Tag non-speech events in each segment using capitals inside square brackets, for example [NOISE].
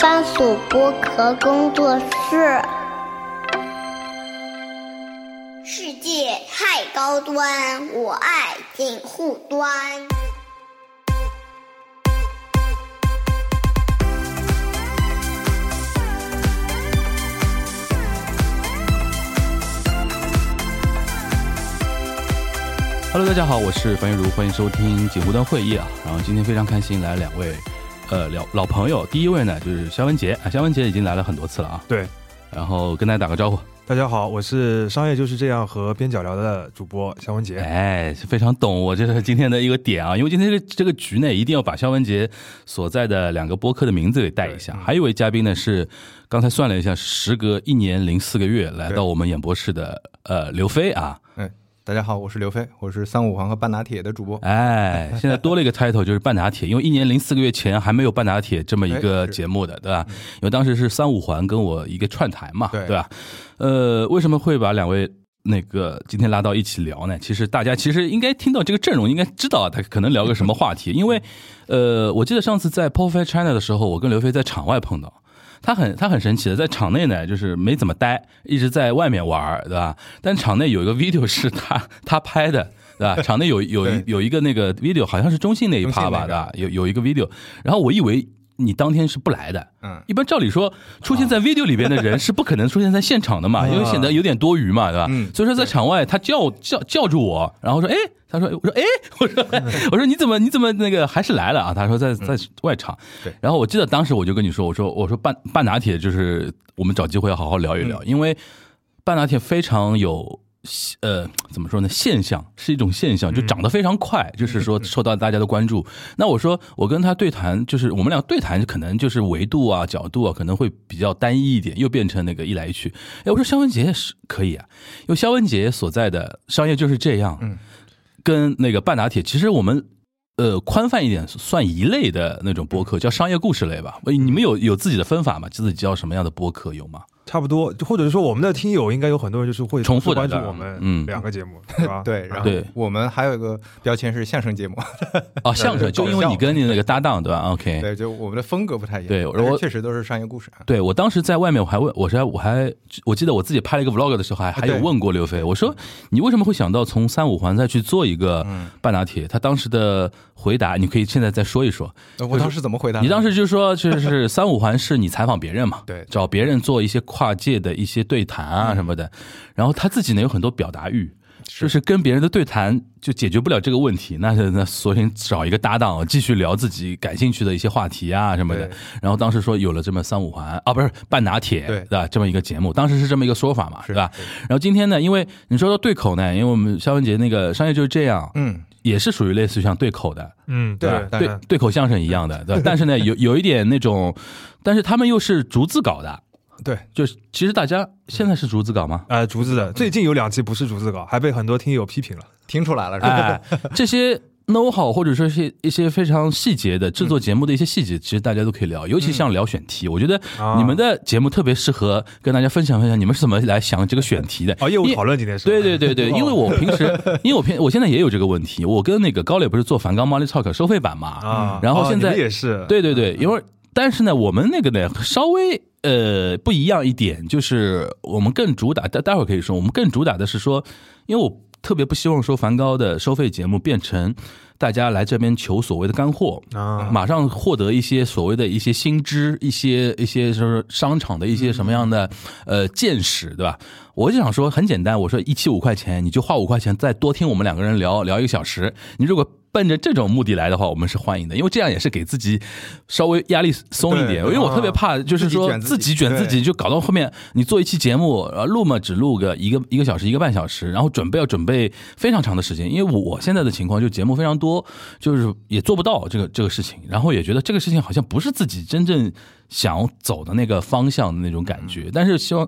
番薯剥壳工作室。世界太高端，我爱锦护端。Hello，大家好，我是樊玉茹，欢迎收听锦湖端会议啊。然后今天非常开心来两位，呃，老老朋友。第一位呢就是肖文杰啊，肖文杰已经来了很多次了啊。对，然后跟大家打个招呼。大家好，我是商业就是这样和边角聊的主播肖文杰。哎，非常懂我这是今天的一个点啊，因为今天这个这个局呢，一定要把肖文杰所在的两个播客的名字给带一下。还有一位嘉宾呢是刚才算了一下，时隔一年零四个月来到我们演播室的呃刘飞啊。哎，大家好，我是刘飞，我是三五环和半打铁的主播。[LAUGHS] 哎，现在多了一个 title 就是半打铁，因为一年零四个月前还没有半打铁这么一个节目的，对吧？因为当时是三五环跟我一个串台嘛，对对吧？呃，为什么会把两位那个今天拉到一起聊呢？其实大家其实应该听到这个阵容，应该知道他可能聊个什么话题，因为呃，我记得上次在 p o f i China 的时候，我跟刘飞在场外碰到。他很他很神奇的，在场内呢，就是没怎么待，一直在外面玩儿，对吧？但场内有一个 [LAUGHS] video 是他他拍的，对吧？[LAUGHS] 场内有有一有一个那个 video，好像是中信那一趴吧，对吧？有有一个 video，然后我以为你当天是不来的，嗯一般照理说出现在 video 里边的人是不可能出现在现场的嘛，[LAUGHS] 因为显得有点多余嘛，对吧？嗯所以说在场外他叫叫叫住我，然后说，哎，他说，我说，哎，[LAUGHS] 我说，[LAUGHS] 我说你怎么你怎么那个还是来了啊？他说在在外场，对然后我记得当时我就跟你说，我说我说半半打铁就是我们找机会要好好聊一聊，因为半打铁非常有。呃，怎么说呢？现象是一种现象，就涨得非常快，就是说受到大家的关注。那我说我跟他对谈，就是我们俩对谈，可能就是维度啊、角度啊，可能会比较单一一点，又变成那个一来一去。哎，我说肖文杰是可以啊，因为肖文杰所在的商业就是这样，嗯，跟那个半打铁，其实我们。呃，宽泛一点算一类的那种播客，叫商业故事类吧。喂你们有有自己的分法吗？自己叫什么样的播客有吗？差不多，或者是说我们的听友应该有很多人就是会重复的关注我们嗯两个节目，对吧？对，然后对我们还有一个标签是相声节目，哦，相声，[LAUGHS] 就因为你跟你那个搭档对吧？OK，对，就我们的风格不太一样，对我确实都是商业故事啊。对我当时在外面，我还问，我是我还我记得我自己拍了一个 vlog 的时候，还还有问过刘飞，我说你为什么会想到从三五环再去做一个半打铁？他当时的回答，你可以现在再说一说。我当时怎么回答？你当时就说，就是三五环是你采访别人嘛，对找别人做一些跨界的一些对谈啊什么的，然后他自己呢有很多表达欲。就是跟别人的对谈就解决不了这个问题，那 [LAUGHS] 那索性找一个搭档，继续聊自己感兴趣的一些话题啊什么的。然后当时说有了这么三五环啊，不是半打铁，对吧？这么一个节目，当时是这么一个说法嘛，是对吧？然后今天呢，因为你说到对口呢，因为我们肖文杰那个商业就是这样，嗯，也是属于类似于像对口的，嗯，对对，对对口相声一样的，对吧？但是呢，有有一点那种，但是他们又是逐字稿的，对，就是其实大家现在是竹子稿吗？呃，竹子的。最近有两期不是竹子稿，还被很多听友批评了。听出来了是吧？哎，[LAUGHS] 这些 know how 或者说是一些非常细节的制作节目的一些细节，其实大家都可以聊，尤其像聊选题，我觉得啊。你们的节目特别适合跟大家分享分享，你们是怎么来想这个选题的？哦，业务讨论今天是对对对对，[LAUGHS] 因为我平时，因为我平我现在也有这个问题，我跟那个高磊不是做梵高 Money Talk 收费版嘛，啊，然后现在哦也是。对对对，因为但是呢，我们那个呢稍微呃不一样一点，就是我们更主打，待待会儿可以说，我们更主打的是说，因为我特别不希望说梵高的收费节目变成大家来这边求所谓的干货。啊，马上获得一些所谓的一些新知，一些一些就是商场的一些什么样的呃见识，对吧？我就想说很简单，我说一期五块钱，你就花五块钱再多听我们两个人聊聊一个小时。你如果奔着这种目的来的话，我们是欢迎的，因为这样也是给自己稍微压力松一点。因为我特别怕就是说自己卷自己就搞到后面你做一期节目，呃录嘛只录个一个一个小时一个半小时，然后准备要准备非常长的时间。因为我现在的情况就节目非常多，就是也做不到这个这个事情，然后也觉得这个事情好像不是自己真正想走的那个方向的那种感觉。但是希望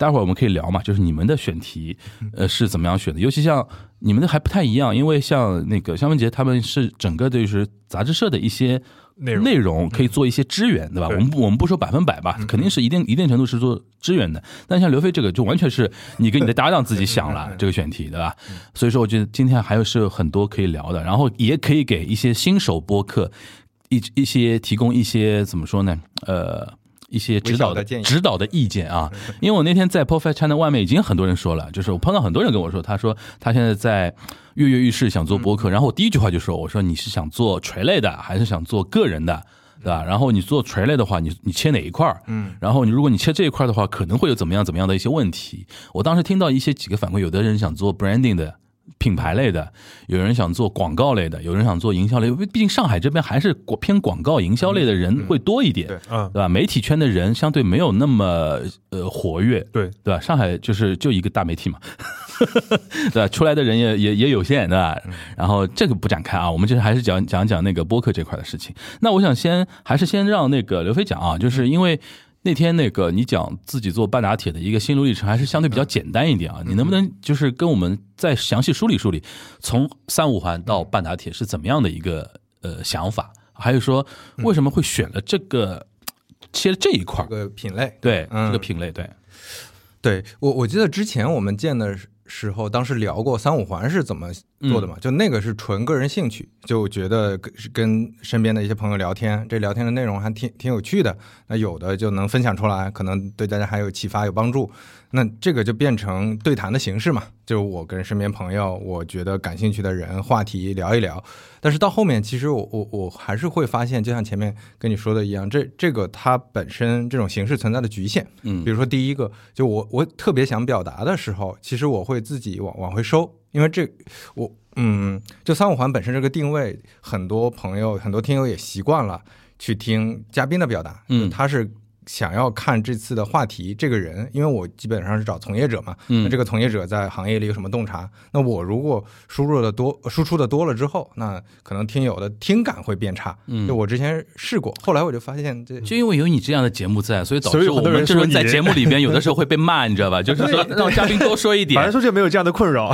待会儿我们可以聊嘛，就是你们的选题，呃是怎么样选的？尤其像你们的还不太一样，因为像那个肖文杰他们是整个的就是杂志社的一些。内容内容可以做一些支援，对吧？我们不我们不说百分百吧，肯定是一定一定程度是做支援的。但像刘飞这个，就完全是你跟你的搭档自己想了这个选题，对吧？所以说，我觉得今天还有是有很多可以聊的，然后也可以给一些新手播客一一些提供一些怎么说呢？呃，一些指导的的建议指导的意见啊。因为我那天在 Perfect China 外面已经很多人说了，就是我碰到很多人跟我说，他说他现在在跃跃欲试想做播客，然后我第一句话就说，我说你是想做垂类的还是想做个人的？对吧？然后你做垂类的话，你你切哪一块儿？嗯，然后你如果你切这一块儿的话，可能会有怎么样怎么样的一些问题。我当时听到一些几个反馈，有的人想做 branding 的。品牌类的，有人想做广告类的，有人想做营销类，毕竟上海这边还是广偏广告营销类的人会多一点，对嗯对吧？媒体圈的人相对没有那么呃活跃，对对吧？上海就是就一个大媒体嘛，[LAUGHS] 对吧？出来的人也也也有限，对吧？然后这个不展开啊，我们就是还是讲讲讲那个播客这块的事情。那我想先还是先让那个刘飞讲啊，就是因为。那天那个你讲自己做半打铁的一个心路历程，还是相对比较简单一点啊。你能不能就是跟我们再详细梳理梳理，从三五环到半打铁是怎么样的一个呃想法？还有说为什么会选了这个切了这一块儿这？个品类。对，嗯这个品类，对，对我我记得之前我们见的时候，当时聊过三五环是怎么做的嘛，就那个是纯个人兴趣，就觉得跟跟身边的一些朋友聊天，这聊天的内容还挺挺有趣的，那有的就能分享出来，可能对大家还有启发有帮助，那这个就变成对谈的形式嘛，就我跟身边朋友，我觉得感兴趣的人话题聊一聊，但是到后面，其实我我我还是会发现，就像前面跟你说的一样，这这个它本身这种形式存在的局限。嗯比如说第一个，就我我特别想表达的时候，其实我会自己往往回收，因为这我嗯，就三五环本身这个定位，很多朋友很多听友也习惯了去听嘉宾的表达，嗯他是。想要看这次的话题，这个人，因为我基本上是找从业者嘛，嗯那这个从业者在行业里有什么洞察？那我如果输入的多，输出的多了之后，那可能听友的听感会变差。嗯就我之前试过，后来我就发现这就因为有你这样的节目在，所以导致我们这种在节目里边 [LAUGHS] 有的时候会被骂，你知道吧？[LAUGHS] 就是说让嘉宾多说一点反正。说就没有这样的困扰。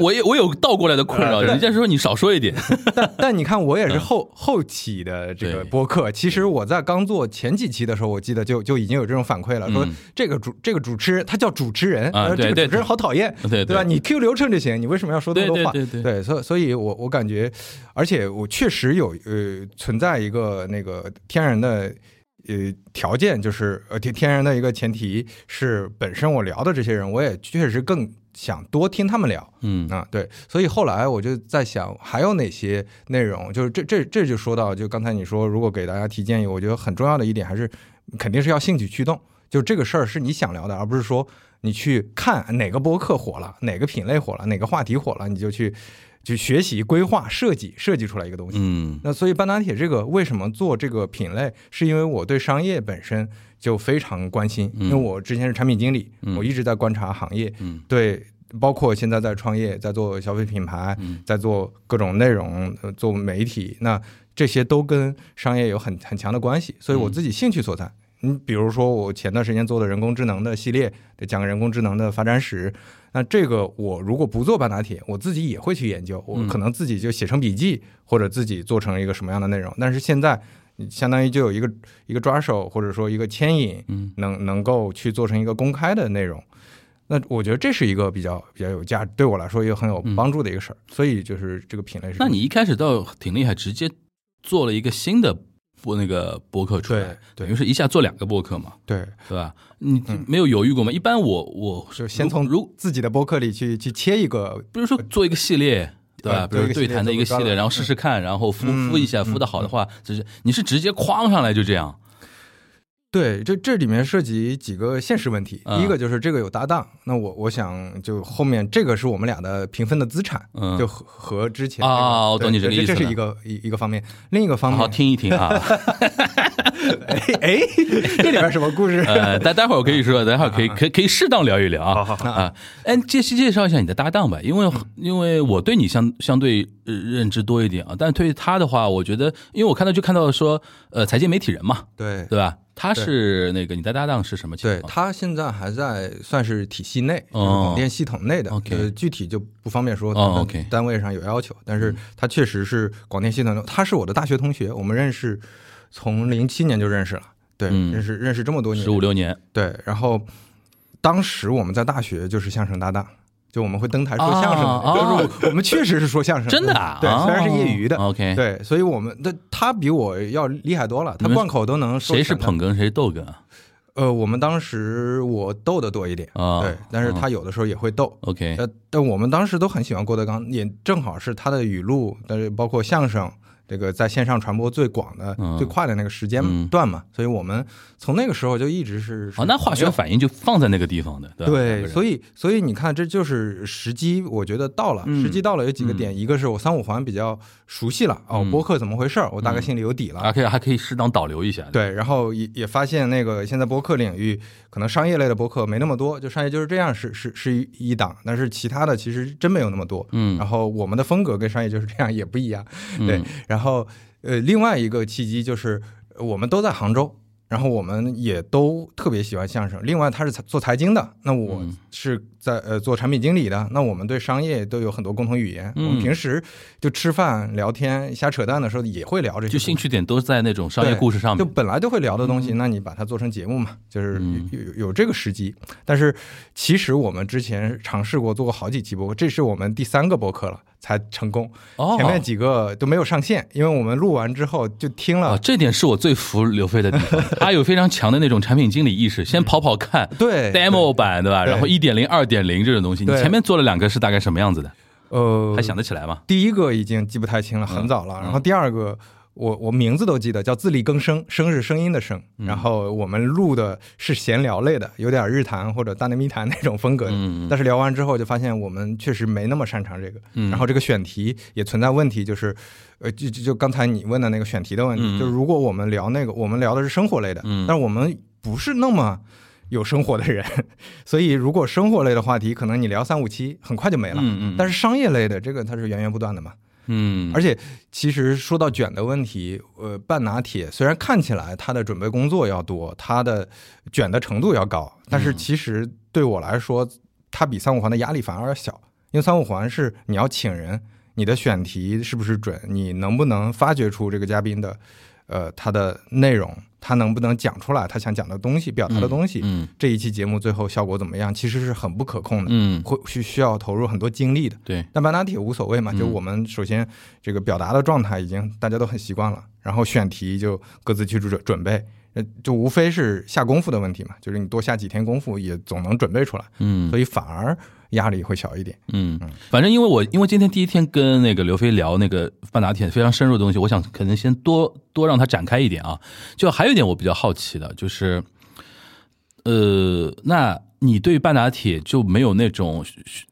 我 [LAUGHS] 也我有倒过来的困扰，人家说你少说一点。但但你看，我也是后、后期的这个播客。其实我在刚做前几期的时候，我记得就就已经有这种反馈了，说嗯这个主这个主持人他叫主持人，这个主持人好讨厌，对对吧？你 Q 流程就行，你为什么要说那么多话？对对对对所以所以我我感觉，而且我确实有呃存在一个那个天然的。呃，条件就是呃天天然的一个前提是，本身我聊的这些人，我也确实更想多听他们聊，嗯啊，对，所以后来我就在想，还有哪些内容？就是这这这就说到，就刚才你说，如果给大家提建议，我觉得很重要的一点还是，肯定是要兴趣驱动。就这个事儿是你想聊的，而不是说你去看哪个播客火了，哪个品类火了，哪个话题火了，你就去去学习、规划、设计，设计出来一个东西。嗯。那所以半打铁这个为什么做这个品类，是因为我对商业本身就非常关心，嗯。因为我之前是产品经理，嗯。我一直在观察行业，嗯。对，包括现在在创业，在做消费品牌，嗯。在做各种内容，呃做媒体，那这些都跟商业有很很强的关系，所以我嗯自己兴趣所在。你比如说，我前段时间做的人工智能的系列，得讲人工智能的发展史。那这个我如果不做半导体，我自己也会去研究，我嗯可能自己就写成笔记，或者自己做成一个什么样的内容。但是现在，相当于就有一个一个抓手，或者说一个牵引，嗯能能够去做成一个公开的内容。那我觉得这是一个比较比较有价，对我来说也很有帮助的一个事儿。所以就是这个品类是。那你一开始倒挺厉害，直接做了一个新的播那个播客出来，对对等于是一下做两个播客嘛，对，对吧？你嗯没有犹豫过吗？一般我我是先从如自己的播客里去去切一个，比如说做一个系列。对吧？呃比如对谈的一个系列，然后试试看，然后敷嗯敷一下，嗯敷的好的话，就是你是直接框上来就这样，对，这这里面涉及几个现实问题。嗯第一个就是这个有搭档，那我我想就后面这个是我们俩的平分的资产，嗯就和和之前那个啊我懂你这个意思这这是一个一一个方面，另一个方面好，听一听啊。哎，[LAUGHS] 这里边什么故事？[LAUGHS] 呃，待待会儿我可以说，待会儿可以可以可以适当聊一聊啊。好好好啊，哎，介介绍一下你的搭档吧，因为因为我对你相相对呃认知多一点啊，但是对他的话，我觉得，因为我看到就看到说，呃，财经媒体人嘛，对对吧？他是那个你的搭档是什么情况？对，他现在还在算是体系内，就是哦广电系统内的具体就不方便说，单位上有要求，但是他确实是广电系统的，他是我的大学同学，我们认识从零七年就认识了，对，嗯认识认识这么多年，十五六年，对，然后当时我们在大学就是相声搭档，就我们会登台说相声就是我我们确实是说相声，真的啊？对，哦虽然是业余的，OK，，对，所以我们那他比我要厉害多了，他贯口都能说谁是捧哏，谁是逗哏啊？呃，我们当时我逗的多一点，啊对，但是他有的时候也会逗。OK，呃，但我们当时都很喜欢郭德纲，也正好是他的语录，但是包括相声，这个在线上传播最广的、嗯。最快的那个时间嗯段嘛，所以我们从那个时候就一直是哦，那化学反应就放在那个地方的，对对，所以所以你看，这就是时机，我觉得到了，嗯。时机到了有几个点，一个是我三五环比较熟悉了，哦，嗯。播客怎么回事儿，我大概心里有底了。还可以还可以适当导流一下，对，然后也也发现那个现在播客领域可能商业类的博客没那么多，就商业就是这样是是是一一档，但是其他的其实真没有那么多。嗯然后我们的风格跟商业就是这样也不一样。嗯对，然后呃，另外一个契机就是呃我们都在杭州。然后我们也都特别喜欢相声。另外，他是做财经的，那我嗯是在呃做产品经理的，那我们对商业都有很多共同语言。嗯我们平时就吃饭聊天、瞎扯淡的时候也会聊这些，就兴趣点都在那种商业故事上面，就本来就会聊的东西，那你把它做成节目嘛，就是有有这个时机。但是其实我们之前尝试过做过好几期播客，这是我们第三个播客了才成功，哦，前面几个都没有上线，因为我们录完之后就听啊，了。这点是我最服刘飞的地方，[LAUGHS] 他有非常强的那种产品经理意识，先跑跑看对 demo 版，对吧？对然后一点零、二点零这种东西，你前面做了两个是大概什么样子的？呃，还想得起来吗？第一个已经记不太清了，很早了。嗯然后第二个，我我名字都记得，叫自力更生，生是声音的声。嗯然后我们录的是闲聊类的，有点日谈或者大内密谈那种风格的。嗯但是聊完之后就发现我们确实没那么擅长这个，嗯然后这个选题也存在问题，就是，呃，就就就刚才你问的那个选题的问题，嗯就是如果我们聊那个，我们聊的是生活类的，嗯但是我们不是那么有生活的人，所以如果生活类的话题，可能你聊三五期很快就没了。嗯嗯，但是商业类的这个它是源源不断的嘛，嗯，而且其实说到卷的问题，呃，半拿铁虽然看起来它的准备工作要多，它的卷的程度要高，但是其实对我来说，它比三五环的压力反而要小，因为三五环是你要请人，你的选题是不是准，你能不能发掘出这个嘉宾的，呃，他的内容，他能不能讲出来他想讲的东西，表达的东西，嗯。这一期节目最后效果怎么样，其实是很不可控的，嗯，会需需要投入很多精力的。对，但半打铁无所谓嘛，嗯。就我们首先这个表达的状态已经大家都很习惯了，然后选题就各自去准准备，呃，就无非是下功夫的问题嘛，就是你多下几天功夫也总能准备出来，嗯。所以反而压力会小一点。嗯，反正因为我因为今天第一天跟那个刘飞聊那个半打铁非常深入的东西，我想可能先多多让他展开一点啊。就还有一点我比较好奇的，就是，呃，那你对半打铁就没有那种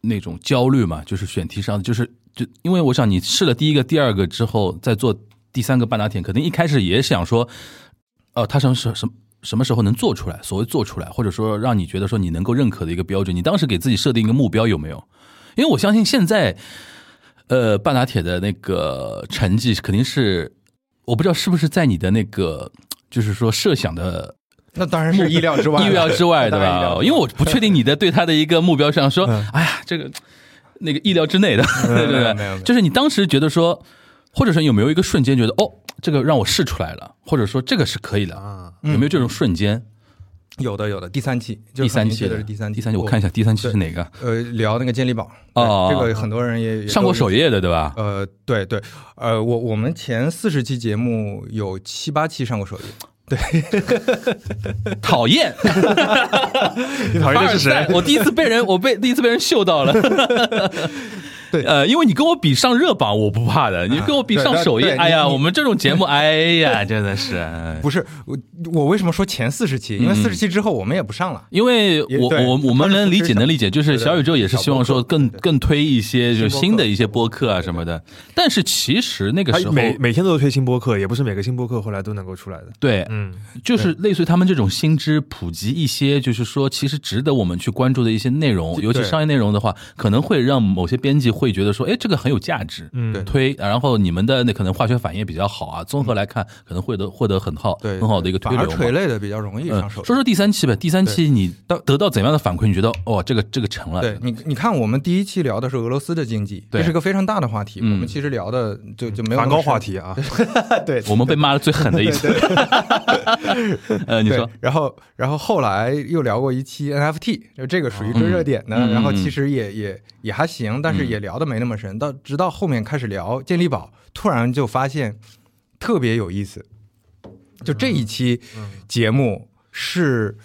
那种焦虑嘛？就是选题上，就是就因为我想你试了第一个、第二个之后，再做第三个半打铁，肯定一开始也想说，哦、他什么什么什么时候能做出来？所谓做出来，或者说让你觉得说你能够认可的一个标准，你当时给自己设定一个目标有没有？因为我相信现在，呃，半打铁的那个成绩肯定是，我不知道是不是在你的那个，就是说设想的那当然是意料之外，意料之外，对当然意料之？外吧因为我不确定你的对他的一个目标上说，哎呀，这个那个意料之内的，[LAUGHS] 对不没有没有没对？就是你当时觉得说，或者说有没有一个瞬间觉得，哦，这个让我试出来了，或者说这个是可以的，啊，有没有这种瞬间？有的有的，第三期，第三期的是第三期，第三期我看一下，第三期是哪个？呃，聊那个健力宝，哦这个很多人也也上过首页的，对吧？呃，对对，呃，我我们前四十期节目有七八期上过首页，对 [LAUGHS] 讨厌，[LAUGHS] 你讨厌的是谁？[LAUGHS] 我第一次被人，我被第一次被人嗅到了。对呃，因为你跟我比上热榜，我不怕的。你跟我比上首页，哎呀，我们这种节目，[LAUGHS] 哎呀，真的是，不是我我为什么说前四十期？因为四十期之后我们也不上了。因为我我我们能理解，能理解，就是小宇宙也是希望说更更推一些就是新的一些播客啊什么的。但是其实那个时候，每每天都有推新播客，也不是每个新播客后来都能够出来的。对，嗯，就是类似于他们这种新知普及一些，就是说其实值得我们去关注的一些内容，尤其商业内容的话，可能会让某些编辑会觉得说，哎，这个很有价值，嗯对推，然后你们的那可能化学反应比较好啊，综合来看可能会得获得很好对，很好的一个推反而流。垂类的比较容易嗯上手。说说第三期呗，第三期你到得到怎样的反馈？你觉得哦，这个这个成了？对你，你看，我们第一期聊的是俄罗斯的经济，对这是个非常大的话题。嗯我们其实聊的就就没有梵高话题啊，[LAUGHS] 对，我们被骂的最狠的一次。[LAUGHS] 呃，你说，然后然后后来又聊过一期 NFT，就这个属于追热点的，然后其实也也也还行，但是也聊的没那么深。到直到后面开始聊健力宝，突然就发现特别有意思。就这一期节目是。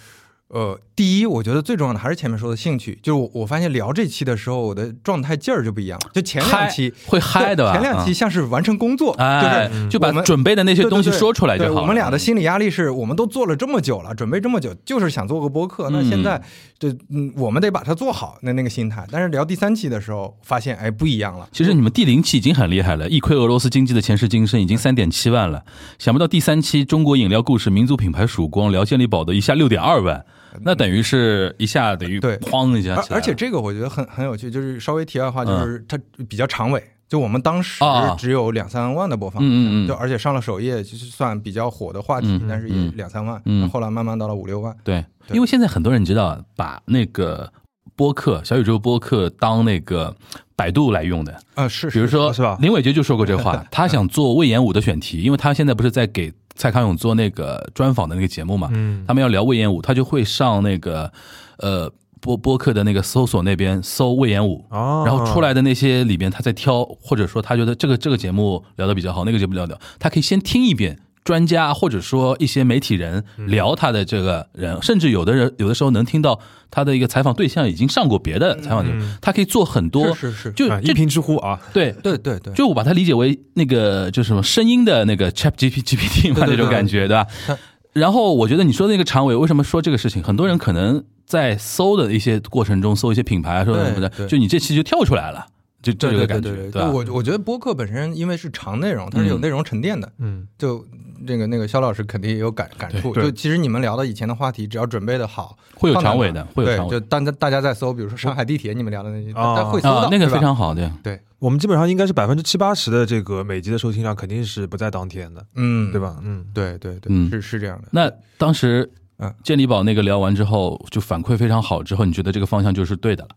呃，第一，我觉得最重要的还是前面说的兴趣。就是我我发现聊这期的时候，我的状态劲儿就不一样了。就前两嗨期会嗨的吧？前两期像是完成工作，哎，就是就把准备的那些东西说出来就好我们俩的心理压力是我们都做了这么久了，准备这么久，就是想做个播客。那现在就嗯，我们得把它做好，那那个心态。但是聊第三期的时候，发现哎不一样了。其实你们第零期已经很厉害了，一窥俄罗斯经济的前世今生已经三点七万了，想不到第三期中国饮料故事民族品牌曙光聊健力宝的一下六点二万，那等于是一下等于对哐一下而而且这个我觉得很很有趣，就是稍微题外话，就是它比较长尾。就我们当时只有两三万的播放，嗯嗯嗯。就而且上了首页，就是算比较火的话题，但是也嗯。两三万，嗯。后来慢慢到了五六万。对，因为现在很多人知道把那个播客小宇宙播客当那个百度来用的，啊，是，比如说是吧？林伟杰就说过这话，[LAUGHS] 他想做魏延武的选题，因为他现在不是在给蔡康永做那个专访的那个节目嘛，嗯他们要聊魏延武，他就会上那个呃播播客的那个搜索那边搜魏延武。哦，然后出来的那些里边，他在挑，或者说他觉得这个这个节目聊的比较好，那个节目聊的，他可以先听一遍专家或者说一些媒体人嗯。聊他的这个人，甚至有的人有的时候能听到他的一个采访对象已经上过别的采访节目，他可以做很多，是是就这一评之乎啊，对对对对，就我把它理解为那个就是什么声音的那个 Chat G P G P T 嘛，对对这种感觉，对。吧？[LAUGHS] 然后我觉得你说的那个常委，为什么说这个事情？很多人可能在搜的一些过程中，搜一些品牌啊，说什么的，就你这期就跳出来了，就就这个感觉，对我我觉得播客本身因为是长内容，它是有嗯。内容沉淀的。嗯，就这个那个肖老师肯定也有感感触。就其实你们聊的以前的话题，只要准备的好，会有长尾的会有长尾就大家大家在搜，比如说上海地铁你们聊的那些，啊大家会搜到，，啊那个非常好，对，对，我们基本上应该是百分之七八十的这个每集的收听量肯定是不在当天的，嗯，对？吧？嗯，对对对，嗯是是这样的。那当时嗯健力宝那个聊完之后，就反馈非常好，之后你觉得这个方向就是对的了？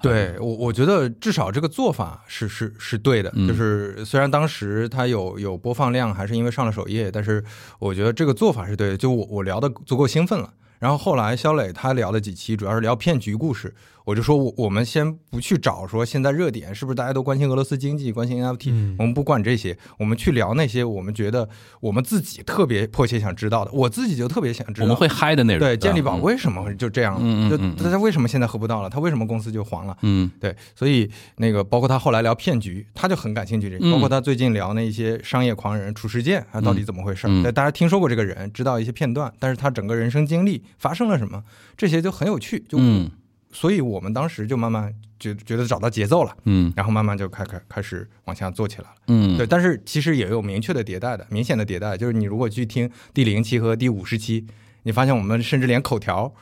对我，我觉得至少这个做法是是是对的。嗯就是虽然当时它有有播放量，还是因为上了首页，但是我觉得这个做法是对的。就我我聊的足够兴奋了。然后后来肖磊他聊了几期，主要是聊骗局故事。我就说我我们先不去找说现在热点是不是大家都关心俄罗斯经济、关心 NFT，、嗯我们不管这些，我们去聊那些我们觉得我们自己特别迫切想知道的。我自己就特别想知道，我们会嗨的内容，对吧健力宝为什么会就这样了？嗯嗯嗯嗯就他为什么现在喝不到了？他为什么公司就黄了？嗯对，所以那个包括他后来聊骗局，他就很感兴趣这包括他最近聊那些商业狂人褚时健啊，到底怎么回事？嗯对，大家听说过这个人，知道一些片段，但是他整个人生经历发生了什么，这些就很有趣。就、嗯所以我们当时就慢慢觉觉得找到节奏了，嗯。然后慢慢就开开开始往下做起来了。嗯，对，但是其实也有明确的迭代的，明显的迭代，就是你如果去听第零期和第五十期，你发现我们甚至连口条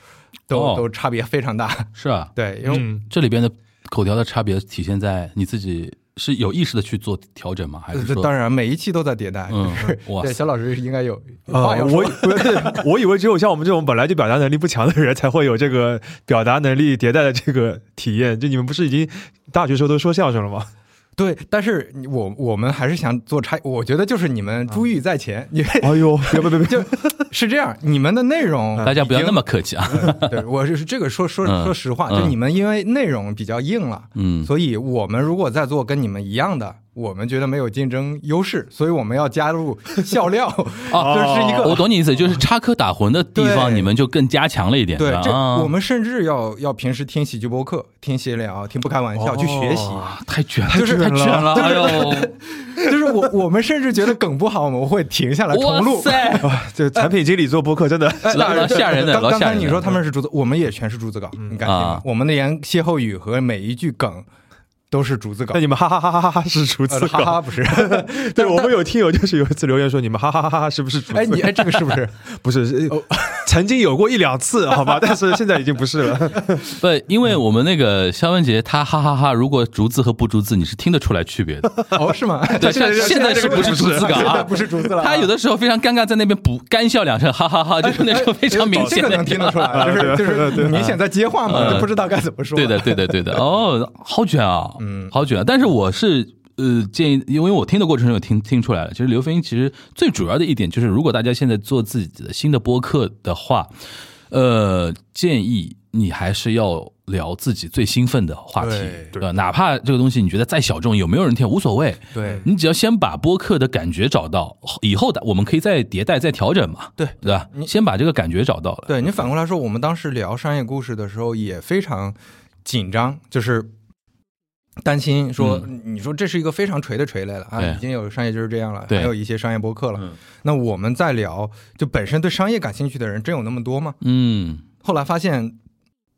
都、哦。都差别非常大。是啊，对，因为嗯，这里边的口条的差别体现在你自己是有意识的去做调整吗？还是说呃当然每一期都在迭代。嗯就是哇对，肖老师应该有呃话要，[LAUGHS] 说。我我以为只有像我们这种本来就表达能力不强的人才会有这个表达能力迭代的这个体验。就你们不是已经大学时候都说相声了吗？对，但是我我们还是想做差，我觉得就是你们珠玉在前，因为哎呦，别别别别，是这样，你们的内容大家不要那么客气啊？对，我是这个说说嗯说实话，嗯就你们因为内容比较硬了，嗯，所以我们如果再做跟你们一样的，我们觉得没有竞争优势，所以我们要加入笑料，[LAUGHS] 啊就是一个我懂你意思，就是插科打诨的地方，你们就更加强了一点，对这啊。我们甚至要要平时听喜剧播客、听闲聊、听不开玩笑、去学习。啊太卷了，就是太卷了，[LAUGHS] 哎呦，[LAUGHS] 就是我我们甚至觉得梗不好，我们会停下来重哇录。塞，哇，这产品经理做播客真的，吓人的刚老吓人的。刚才你说他们是竹子，我们也全是竹子稿，你敢信吗？啊？我们的言歇后语和每一句梗都是逐字稿那。你们哈哈哈哈哈哈是逐字呃哈稿？哈，不是。[LAUGHS] 对我们有听友就是有一次留言说你们哈哈哈哈哈是不是逐字？[LAUGHS] 哎，你哎，这个是不是？[LAUGHS] 不是曾经有过一两次，好吧，但是现在已经不是了。不，因为我们那个肖文杰他哈哈哈，如果逐字和不逐字，你是听得出来区别的。哦，是吗？对，现现在是不是逐字稿啊？不是逐字了。他有的时候非常尴尬，在那边补干笑两声，哈哈哈，就是那种非常明显的能听得出来，就是就是明显在接话嘛，就不知道该怎么说。对的，对的，对的。哦，好卷啊，嗯，好卷。但是我是。呃，建议，因为我听的过程中有听听出来了，其实刘飞鹰其实最主要的一点就是，如果大家现在做自己的新的播客的话，呃，建议你还是要聊自己最兴奋的话题，对哪怕这个东西你觉得再小众，有没有人听无所谓，对你只要先把播客的感觉找到，以后的我们可以再迭代、再调整嘛，对对吧？你先把这个感觉找到了。对你反过来说，我们当时聊商业故事的时候也非常紧张，就是。担心说，你说这是一个非常锤的锤类了啊，已经有商业就是这样了，还有一些商业博客了。那我们在聊，就本身对商业感兴趣的人，真有那么多吗？嗯，后来发现，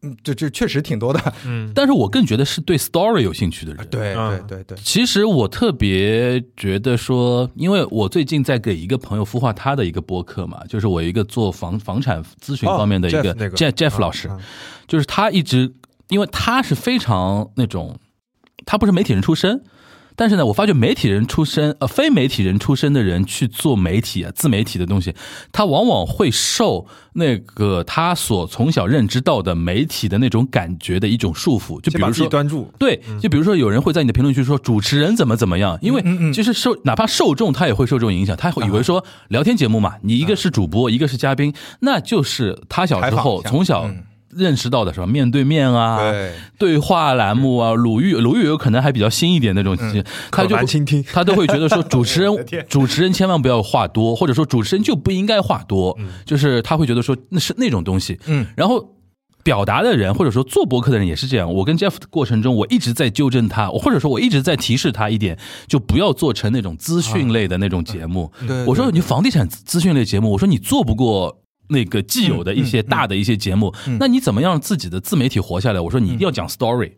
嗯，这这确实挺多的。嗯，[LAUGHS] 但是我更觉得是对 story 有兴趣的人。对对对对。其实我特别觉得说，因为我最近在给一个朋友孵化他的一个博客嘛，就是我一个做房房产咨询方面的一个 Jeff Jeff 老师，就是他一直，因为他是非常那种。他不是媒体人出身，但是呢，我发觉媒体人出身，呃，非媒体人出身的人去做媒体啊，自媒体的东西，他往往会受那个他所从小认知到的媒体的那种感觉的一种束缚。就比如说，端住，对，就比如说有人会在你的评论区说主持人怎么怎么样，因为其实受哪怕受众他也会受这种影响，他会以为说聊天节目嘛，你一个是主播，一个是嘉宾，那就是他小时候从小。认识到的是吧？面对面啊，对话栏目啊，鲁豫鲁豫有可能还比较新一点那种，他就倾听他都会觉得说主持人 [LAUGHS] 主持人千万不要话多，或者说主持人就不应该话多，就是他会觉得说那是那种东西。嗯，然后表达的人或者说做博客的人也是这样。我跟 Jeff 的过程中，我一直在纠正他，或者说我一直在提示他一点，就不要做成那种资讯类的那种节目。我说你房地产资讯类节目，我说你做不过。那个既有的一些大的一些节目，那你怎么样自己的自媒体活下来？我说你一定要讲 story，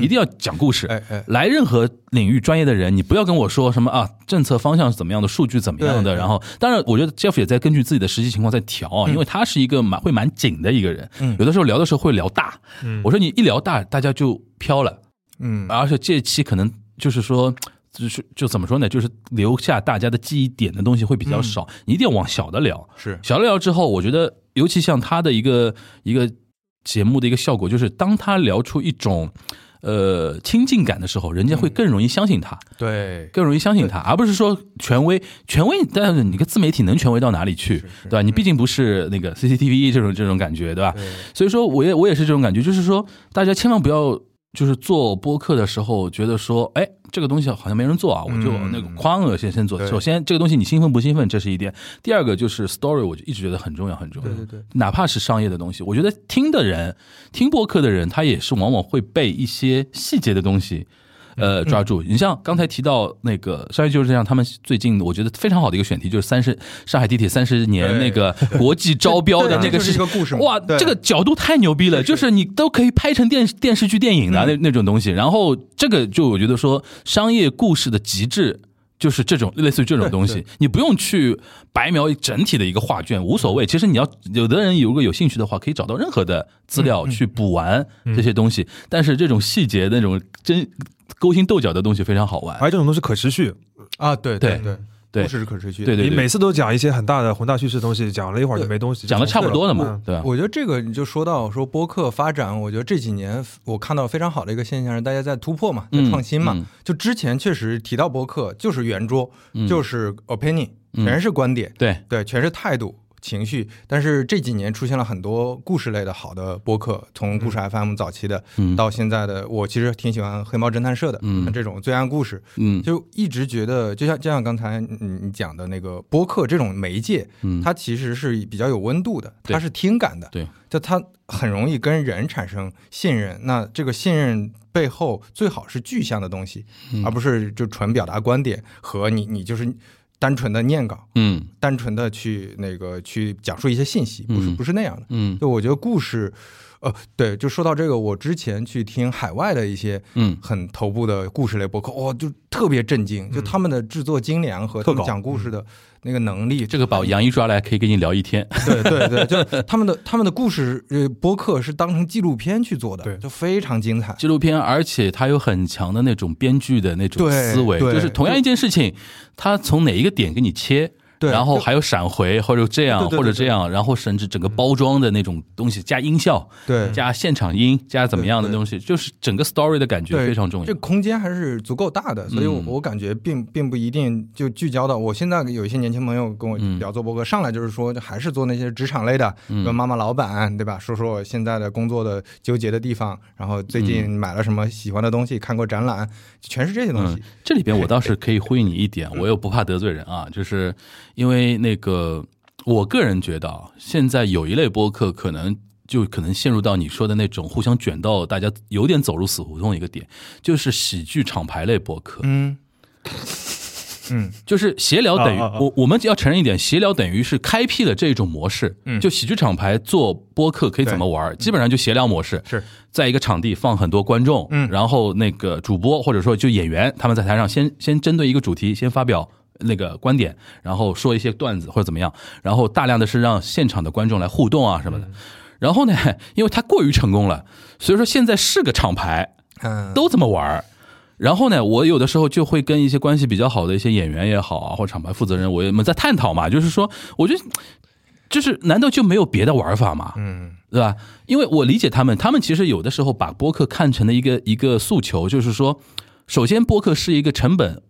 一定要讲故事。来任何领域专业的人，你不要跟我说什么啊，政策方向是怎么样的，数据怎么样的。然后，当然，我觉得 Jeff 也在根据自己的实际情况在调啊，因为他是一个蛮会蛮紧的一个人，有的时候聊的时候会聊大。我说你一聊大，大家就飘了。嗯，而且这一期可能就是说。就是就怎么说呢？就是留下大家的记忆点的东西会比较少，你一定要往小的聊。是小的聊之后，我觉得尤其像他的一个一个节目的一个效果，就是当他聊出一种呃亲近感的时候，人家会更容易相信他。对，更容易相信他，而不是说权威。权威，但是你个自媒体能权威到哪里去？对吧？你毕竟不是那个 CCTV 这种这种感觉，对吧？所以说，我也我也是这种感觉，就是说，大家千万不要。就是做播客的时候，觉得说，哎，这个东西好像没人做啊，我就那个框了先先做。首先，这个东西你兴奋不兴奋，这是一点。第二个就是 story，我就一直觉得很重要，很重要。对对对，哪怕是商业的东西，我觉得听的人，听播客的人，他也是往往会被一些细节的东西。呃，抓住你像刚才提到那个商业就是这样，他们最近我觉得非常好的一个选题就是三十上海地铁三十年那个国际招标的那个是一个故事哇，这个角度太牛逼了，就是你都可以拍成电电视剧、电影的那那种东西。然后这个就我觉得说商业故事的极致就是这种类似于这种东西，你不用去白描整体的一个画卷，无所谓。其实你要有的人如果有兴趣的话，可以找到任何的资料去补完这些东西，但是这种细节那种真。勾心斗角的东西非常好玩，而这种东西可持续。啊，对对对对，故事是可持续。对对，你每次都讲一些很大的宏大叙事的东西，讲了一会儿就没东西，讲的差不多了嘛，对吧？我觉得这个你就说到说播客发展，我觉得这几年我看到非常好的一个现象是大家在突破嘛，在创新嘛。就之前确实提到播客就是圆桌，就是 opinion，全是观点，对。对，全是态度。情绪，但是这几年出现了很多故事类的好的播客，从故事 FM 早期的，到现在的，我其实挺喜欢黑猫侦探社的，嗯，这种罪案故事，嗯，就一直觉得，就像就像刚才你讲的那个播客这种媒介，嗯，它其实是比较有温度的，它是听感的，对，就它很容易跟人产生信任，那这个信任背后最好是具象的东西，而不是就纯表达观点和你你就是。单纯的念稿，嗯，单纯的去那个去讲述一些信息，不是不是那样的，嗯，就我觉得故事，呃，对，就说到这个，我之前去听海外的一些，嗯，很头部的故事类博客，哇，就特特别震惊，就他们的制作精良和他们讲故事的那个能力，这个把杨一抓来可以跟你聊一天。对对对，就他们的他们的故事呃播客是当成纪录片去做的，对就非常精彩。纪录片，而且它有很强的那种编剧的那种思维，对就是同样一件事情，它从哪一个点给你切。对然后还有闪回，或者这样，或者这样，然后甚至整个包装的那种东西，加音效，对加现场音，加怎么样的东西，就是整个 story 的感觉非常重要这。空间还是足够大的，所以我嗯我感觉并并不一定就聚焦到。我现在有一些年轻朋友跟我嗯聊做博客，上来就是说还是做那些职场类的，比如妈妈老板，对吧？说说我现在的工作的纠结的地方，然后最近买了什么喜欢的东西，看过展览，全是这些东西嗯。，这里边我倒 [LAUGHS] 是可以呼应你一点，我又不怕得罪人啊，就是因为那个，我个人觉得啊，现在有一类播客可能。就可能陷入到你说的那种互相卷到大家有点走入死胡同一个点，就是喜剧厂牌类播客，嗯嗯就是闲聊等于我我们要承认一点，闲聊等于是开辟了这种模式。嗯就喜剧厂牌做播客可以怎么玩，基本上就闲聊模式，是在一个场地放很多观众，嗯然后那个主播或者说就演员，他们在台上先先针对一个主题先发表。那个观点，然后说一些段子或者怎么样，然后大量的是让现场的观众来互动啊什么的。然后呢，[LAUGHS] 因为他过于成功了，所以说现在是个厂牌，嗯，都这么玩儿。然后呢，我有的时候就会跟一些关系比较好的一些演员也好啊，或厂牌负责人，我们在探讨嘛，就是说，我觉得就是难道就没有别的玩法吗？嗯对吧？因为我理解他们，他们其实有的时候把播客看成了一个一个诉求，就是说，首先播客是一个成本低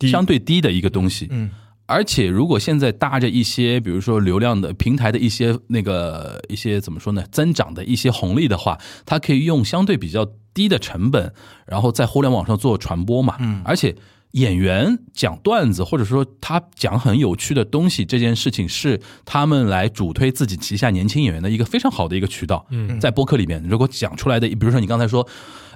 相对低的一个东西，嗯。而且如果现在搭着一些，比如说流量的平台的一些那个一些怎么说呢，增长的一些红利的话，它可以用相对比较低的成本，然后在互联网上做传播嘛。嗯。而且演员讲段子，或者说他讲很有趣的东西，这件事情是他们来主推自己旗下年轻演员的一个非常好的一个渠道。嗯。在播客里面，如果讲出来的，比如说你刚才说，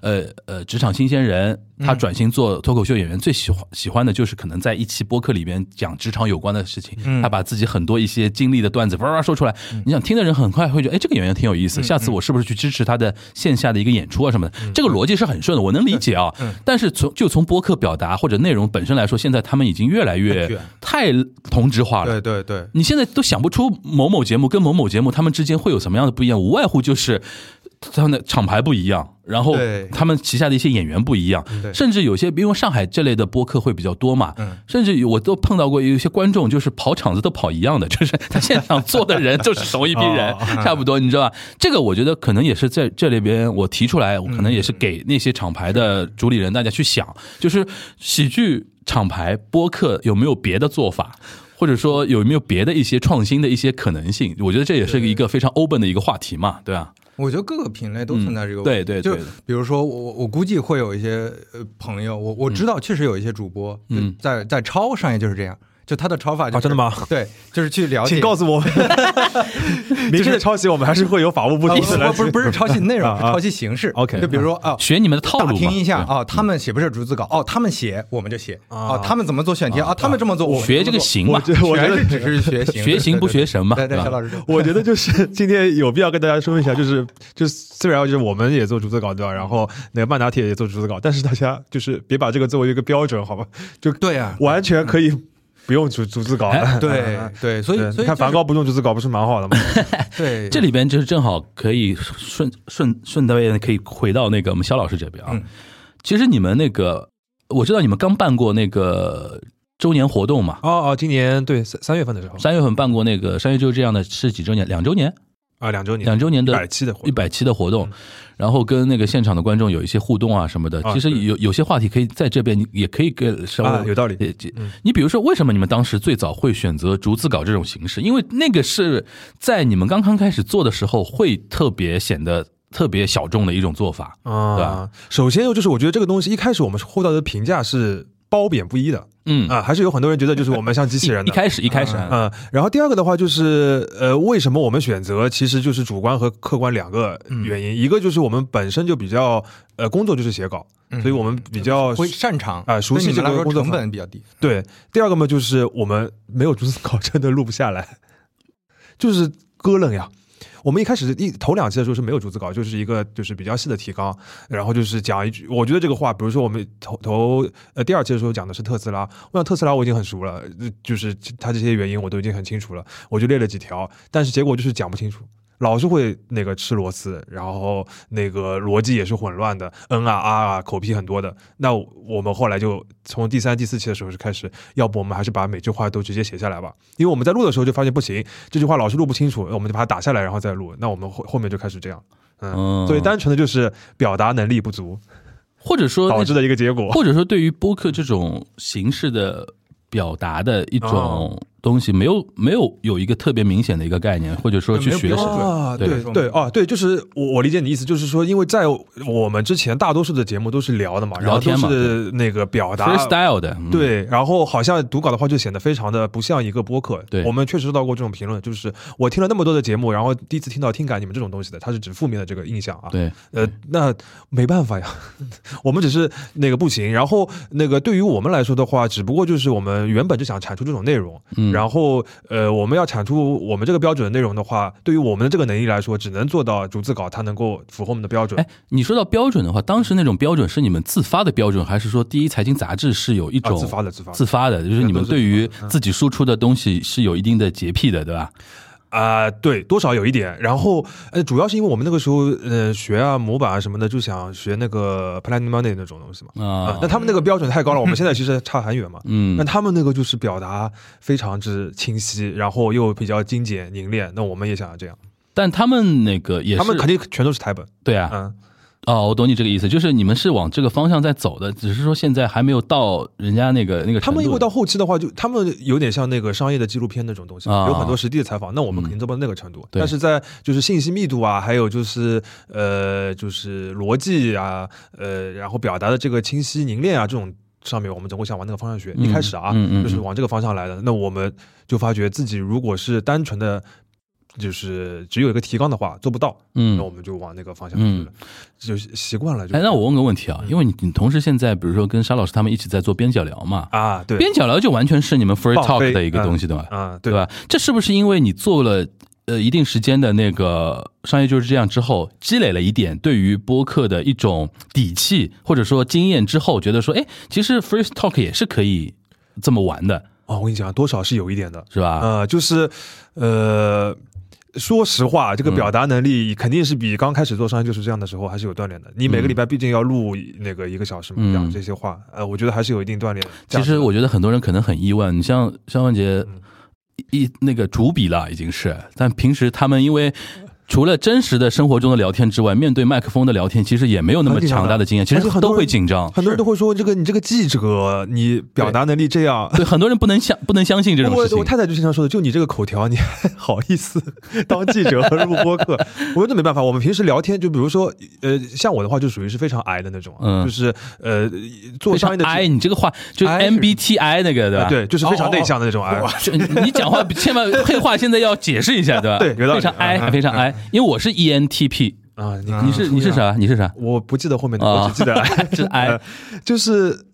呃呃，职场新鲜人，他转型做脱口秀演员，最喜欢喜欢的就是可能在一期播客里边讲职场有关的事情，嗯他把自己很多一些经历的段子叭叭说出来，你想听的人很快会觉得，哎，这个演员挺有意思，下次我是不是去支持他的线下的一个演出啊什么的？这个逻辑是很顺的，我能理解啊。但是从就从播客表达或者内容本身来说，现在他们已经越来越太同质化了。对对对，你现在都想不出某某节目跟某某节目他们之间会有什么样的不一样，无外乎就是他们的厂牌不一样，然后他们旗下的一些演员不一样，甚至有些因为上海这类的播客会比较多嘛，嗯甚至我都碰到过有一些观众就是跑场子都跑一样的，就是他现场坐的人就是同一批人，[LAUGHS] 哦差不多，你知道吧？这个我觉得可能也是在这里边我提出来，我可能也是给那些厂牌的主理人大家去想，就是喜剧厂牌播客有没有别的做法？或者说有没有别的一些创新的一些可能性？我觉得这也是一个非常 open 的一个话题嘛，对吧？我觉得各个品类都存在这个问题。嗯对对。就比如说我我估计会有一些呃朋友，我我知道确实有一些主播，嗯。在在抄商业就是这样，就他的抄法、就是啊真的吗？对，就是去了解。请告诉我们，[LAUGHS] 明确的抄袭我们还是会有法务部的意思来不不是不是抄袭内容，抄袭形式。OK 就比如说啊。学你们的套路听一下对啊，他们写不是逐字稿？哦，他们写我们就写啊啊，他们怎么做选题啊？他们这么做，我们学这个形嘛我，觉得只是学形，[LAUGHS] 学行不学神嘛，对对，吧肖老师，[LAUGHS] 我觉得就是今天有必要跟大家说一下，就是就是虽然就是我们也做逐字稿对吧？然后那个曼达铁也做逐字稿，但是大家就是别把这个作为一个标准，好吧？就对啊，完全可以不用逐逐字稿的。哎对 [LAUGHS] 对，所以，所以看梵高不用逐字稿不是蛮好的吗？[LAUGHS] 对 [LAUGHS] 这里边就是正好可以顺顺顺带可以回到那个我们肖老师这边啊。嗯其实你们那个，我知道你们刚办过那个周年活动嘛，哦哦，今年对三三月份的时候三月份办过那个商业周这样的是几周年？两周年，啊，两周年，两周年的一百期的活动一百期的活动，然后跟那个现场的观众有一些互动啊什么的。其实有有些话题可以在这边，你也可以跟稍有道理你比如说，为什么你们当时最早会选择逐字稿这种形式？因为那个是在你们刚刚开始做的时候，会特别显得特别小众的一种做法。对啊吧。首先就是我觉得这个东西一开始我们获到的评价是褒贬不一的嗯，啊，还是有很多人觉得就是我们像机器人的。一开始一开始啊，嗯，然后第二个的话就是，呃，为什么我们选择，其实就是主观和客观两个原因。一个就是我们本身就比较，呃，工作就是写稿，嗯所以我们比较会擅长啊熟悉这个工作成本比较低。对。第二个嘛，就是我们没有逐字稿真的录不下来，就是割楞呀。我们一开始一头两期的时候是没有逐字稿，就是一个就是比较细的提纲，然后就是讲一句，我觉得这个话，比如说我们头头呃第二期的时候讲的是特斯拉，我想特斯拉我已经很熟了，就是它这些原因我都已经很清楚了，我就列了几条，但是结果就是讲不清楚。老是会那个吃螺丝，然后那个逻辑也是混乱的嗯啊啊啊口癖很多的。那我们后来就从第三、第四期的时候就开始，要不我们还是把每句话都直接写下来吧，因为我们在录的时候就发现不行，这句话老是录不清楚，我们就把它打下来然后再录。那我们后后面就开始这样，嗯，嗯所以单纯的就是表达能力不足或者说导致的一个结果。或者说对于播客这种形式的表达的一种哦东西，没有没有有一个特别明显的一个概念，或者说去学习啊，对对对哦，对，就是我我理解你意思，就是说，因为在我们之前大多数的节目都是聊的嘛，聊天嘛都是那个表达 freestyle 的，嗯，对，然后好像读稿的话就显得非常的不像一个播客。对我们确实收到过这种评论，就是我听了那么多的节目，然后第一次听到听感你们这种东西的，它是指负面的这个印象啊。对，呃，那没办法呀，[LAUGHS] 我们只是那个不行。然后那个对于我们来说的话，只不过就是我们原本就想产出这种内容，嗯然后呃，我们要产出我们这个标准的内容的话，对于我们的这个能力来说，只能做到逐字稿，它能够符合我们的标准哎。，你说到标准的话，当时那种标准是你们自发的标准，还是说第一财经杂志是有一啊，种自发的自发的，就是你们对于自己输出的东西是有一定的洁癖的，对吧？啊、对，多少有一点。然后，呃，主要是因为我们那个时候，呃，学啊模板啊什么的，就想学那个 Planet Money 那种东西嘛。啊、啊，那他们那个标准太高了，我们现在其实差很远嘛。嗯 [LAUGHS] 那他们那个就是表达非常之清晰，然后又比较精简凝练。那我们也想要这样，但他们那个也是，他们肯定全都是台本。对啊，嗯，哦，我懂你这个意思，就是你们是往这个方向在走的，只是说现在还没有到人家那个那个。他们因为到后期的话，就他们有点像那个商业的纪录片那种东西，啊有很多实地的采访。那我们肯定做不到那个程度。对但是在就是信息密度啊，还有就是呃，就是逻辑啊，呃，然后表达的这个清晰凝练啊，这种上面，我们总会想往那个方向学。嗯一开始啊，就是往这个方向来的。那我们就发觉自己如果是单纯的。就是只有一个提纲的话做不到，嗯那我们就往那个方向去了，就习惯了就。哎，那我问个问题啊，因为你你同时现在比如说跟沙老师他们一起在做边角聊嘛，啊，对，边角聊就完全是你们 free talk 的一个嗯东西，对吧？啊，对对吧？这是不是因为你做了呃一定时间的那个商业就是这样之后，积累了一点对于播客的一种底气或者说经验之后，觉得说，哎，其实 free talk 也是可以这么玩的，哦，我跟你讲，多少是有一点的，是吧？呃，就是呃，说实话，这个表达能力肯定是比刚开始做商业就是这样的时候还是有锻炼的。你每个礼拜毕竟要录那个一个小时嘛，嗯讲这些话，呃，我觉得还是有一定锻炼。其实我觉得很多人可能很意外，你像肖文杰嗯一那个主笔了已经是，但平时他们因为。除了真实的生活中的聊天之外，面对麦克风的聊天，其实也没有那么强大的经验，其实都会紧张。很多人都会说，这个你这个记者，你表达能力这样。对很多人不能相 [LAUGHS] 不能相信这种事情我我。太太就经常说的，就你这个口条，你还好意思当记者和录播客？[LAUGHS] 我说那没办法，我们平时聊天，就比如说，呃，像我的话，就属于是非常矮的那种啊，嗯就是呃，做商业的矮，你这个话就 MBTI 那个对吧？啊对，就是非常内向的那种矮。就你讲话千万黑话现在要解释一下，对吧？[LAUGHS] 对非常矮嗯非常 I，因为我是 E ENTP，啊，你你是你是？啥？你是啥？我不记得后面的，啊我只记得 [LAUGHS] 是 I 呃就是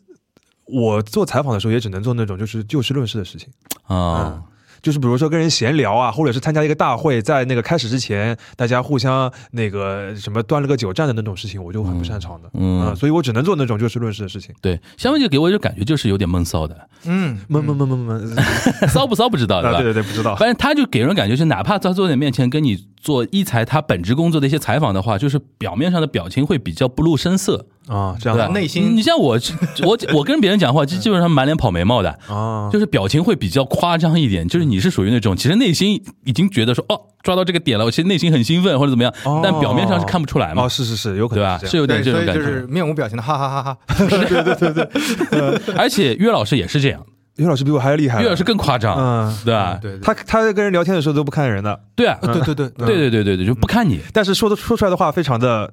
我做采访的时候也只能做那种就是就事论事的事情。啊，就是比如说跟人闲聊啊，或者是参加一个大会，在那个开始之前，大家互相那个什么端了个酒站的那种事情，我就很不擅长的。嗯嗯，所以我只能做那种就事论事的事情。对，香文就给我一种感觉，就是有点闷骚的，嗯，闷闷闷闷闷，[LAUGHS] 骚不骚不知道，对啊，对对对，不知道。反正他就给人感觉是，哪怕在坐在你面前跟你做一财他本职工作的一些采访的话，就是表面上的表情会比较不露声色，啊，这样？的内心你像我，[LAUGHS] 我我跟别人讲话，基基本上满脸跑眉毛的，啊，就是表情会比较夸张一点。就是你是属于那种，其实内心已经觉得说，哦，抓到这个点了，我其实内心很兴奋或者怎么样，哦但表面上是看不出来嘛哦，，是是是，有可能对吧？能是有点这种感觉。就是面无表情的哈哈哈哈。[LAUGHS] 对对对对 [LAUGHS] 而且岳老师也是这样，岳老师比我还厉害。岳老师更夸张，嗯，对吧？对对他他在跟人聊天的时候都不看人的，对啊，对对对对对对对对，就不看你。但是说的说出来的话非常的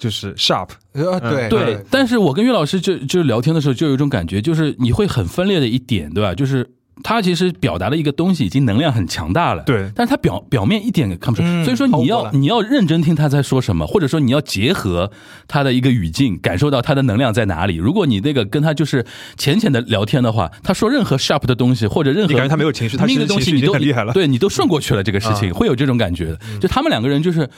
就是 sharp。呃对对，但是我跟岳老师就就聊天的时候，就有一种感觉，就是你会很分裂的一点，对吧？就是他其实表达的一个东西已经能量很强大了，对但是他表表面一点也看不出，嗯所以说你要你要认真听他在说什么，或者说你要结合他的一个语境，感受到他的能量在哪里。如果你那个跟他就是浅浅的聊天的话，他说任何 sharp 的东西或者任何你感觉他没有情绪他那个其实情绪已经东西你都很厉害了对你都顺过去了，这个事情啊会有这种感觉的。就他们两个人就是。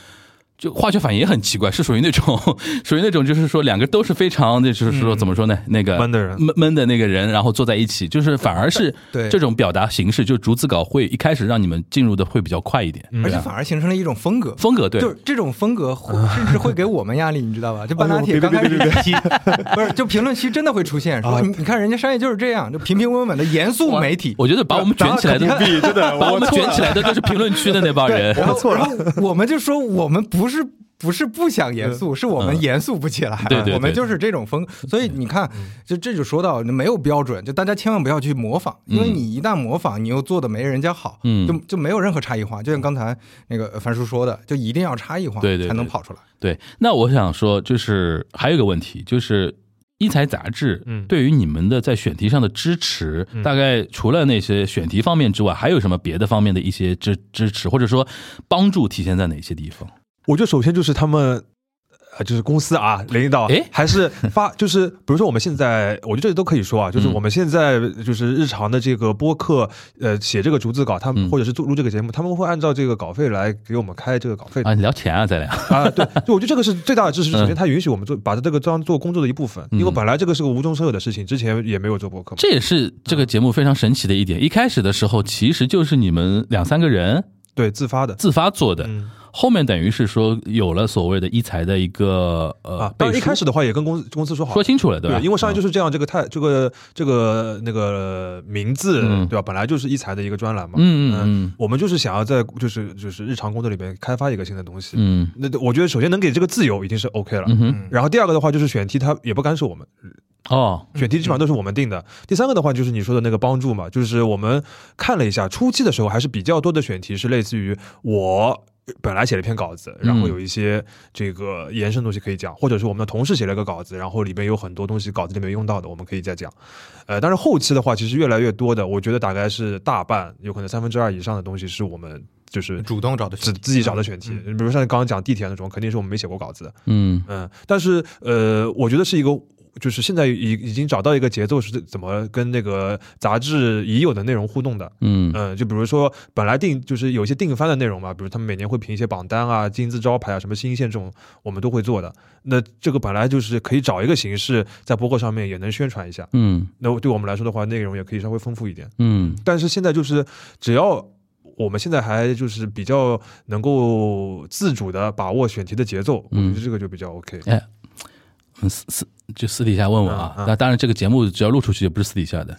就化学反应也很奇怪，是属于那种，属于那种，就是说两个都是非常，那就是说怎么说呢？那个闷的人闷闷的那个人，然后坐在一起，就是反而是 [LAUGHS] 对这种表达形式，就逐字稿会一开始让你们进入的会比较快一点，嗯而且反而形成了一种风格。风格对，就是这种风格会，[LAUGHS] 甚至会给我们压力，你知道吧？就半打铁刚开始 [LAUGHS] 不是就评论区真的会出现说，啊你你看人家商业就是这样，就平平稳稳的严肃媒体。我觉得把我们卷起来的真的把我们卷起来的都是评论区的那帮人。然后错了然后我们就说我们不是不是不想严肃，是我们严肃不起来。对对对我们就是这种风，所以你看，就这就说到没有标准，就大家千万不要去模仿，因为你一旦模仿，你又做的没人家好，嗯。就就没有任何差异化。就像刚才那个樊叔说的，就一定要差异化，对对对。才能跑出来。对，那我想说，就是还有一个问题，就是一财杂志嗯。对于你们的在选题上的支持，嗯。大概除了那些选题方面之外，还有什么别的方面的一些支支持，或者说帮助体现在哪些地方？我觉得首先就是他们。呃，就是公司啊，领导诶还是发，[LAUGHS] 就是比如说我们现在，我觉得这都可以说啊，就是嗯我们现在就是日常的这个播客，呃，写这个逐字稿，他们嗯或者是做录这个节目，他们会按照这个稿费来给我们开这个稿费啊，聊钱啊，咱俩。啊，对，就我觉得这个是最大的支持。[LAUGHS] 嗯首先，他允许我们做，把这个当做工作的一部分，因为嗯本来这个是个无中生有的事情，之前也没有做播客。这也是这个节目非常神奇的一点。一开始的时候，其实就是你们两三个人对，自发的。自发做的，嗯后面等于是说有了所谓的一财的一个呃啊，当然一开始的话也跟公司公司说好说，清楚了，对吧？对，因为商业嗯就是这样，这个太这个这个那个名字嗯对吧？本来就是一财的一个专栏嘛。嗯嗯嗯我们就是想要在就是就是日常工作里面开发一个新的东西。嗯那我觉得首先能给这个自由已经是 OK 了。嗯嗯然后第二个的话就是选题，它也不干涉我们，哦选题基本上都是我们定的。第三个的话就是你说的那个帮助嘛，就是我们看了一下，初期的时候还是比较多的选题是类似于我。本来写了一篇稿子，然后有一些这个延伸东西可以讲，或者是我们的同事写了个稿子，然后里面有很多东西稿子里面用到的，我们可以再讲。呃，但是后期的话，其实越来越多的，我觉得大概是大半，有可能三分之二以上的东西是我们就是主动找的自自己找的选题，比如像刚刚讲地铁那种，肯定是我们没写过稿子的。嗯嗯，但是呃，我觉得是一个，就是现在已已经找到一个节奏是怎么跟那个杂志已有的内容互动的。嗯嗯，就比如说本来定就是有一些定番的内容嘛，比如他们每年会评一些榜单啊、金字招牌啊、什么新鲜这种，我们都会做的。那这个本来就是可以找一个形式在博客上面也能宣传一下。嗯那对我们来说的话，内容也可以稍微丰富一点。嗯但是现在就是只要。我们现在还就是比较能够自主的把握选题的节奏，我嗯觉得这个就比较 OK。哎，私私就私底下问问啊嗯，嗯。那当然这个节目只要录出去，也不是私底下的，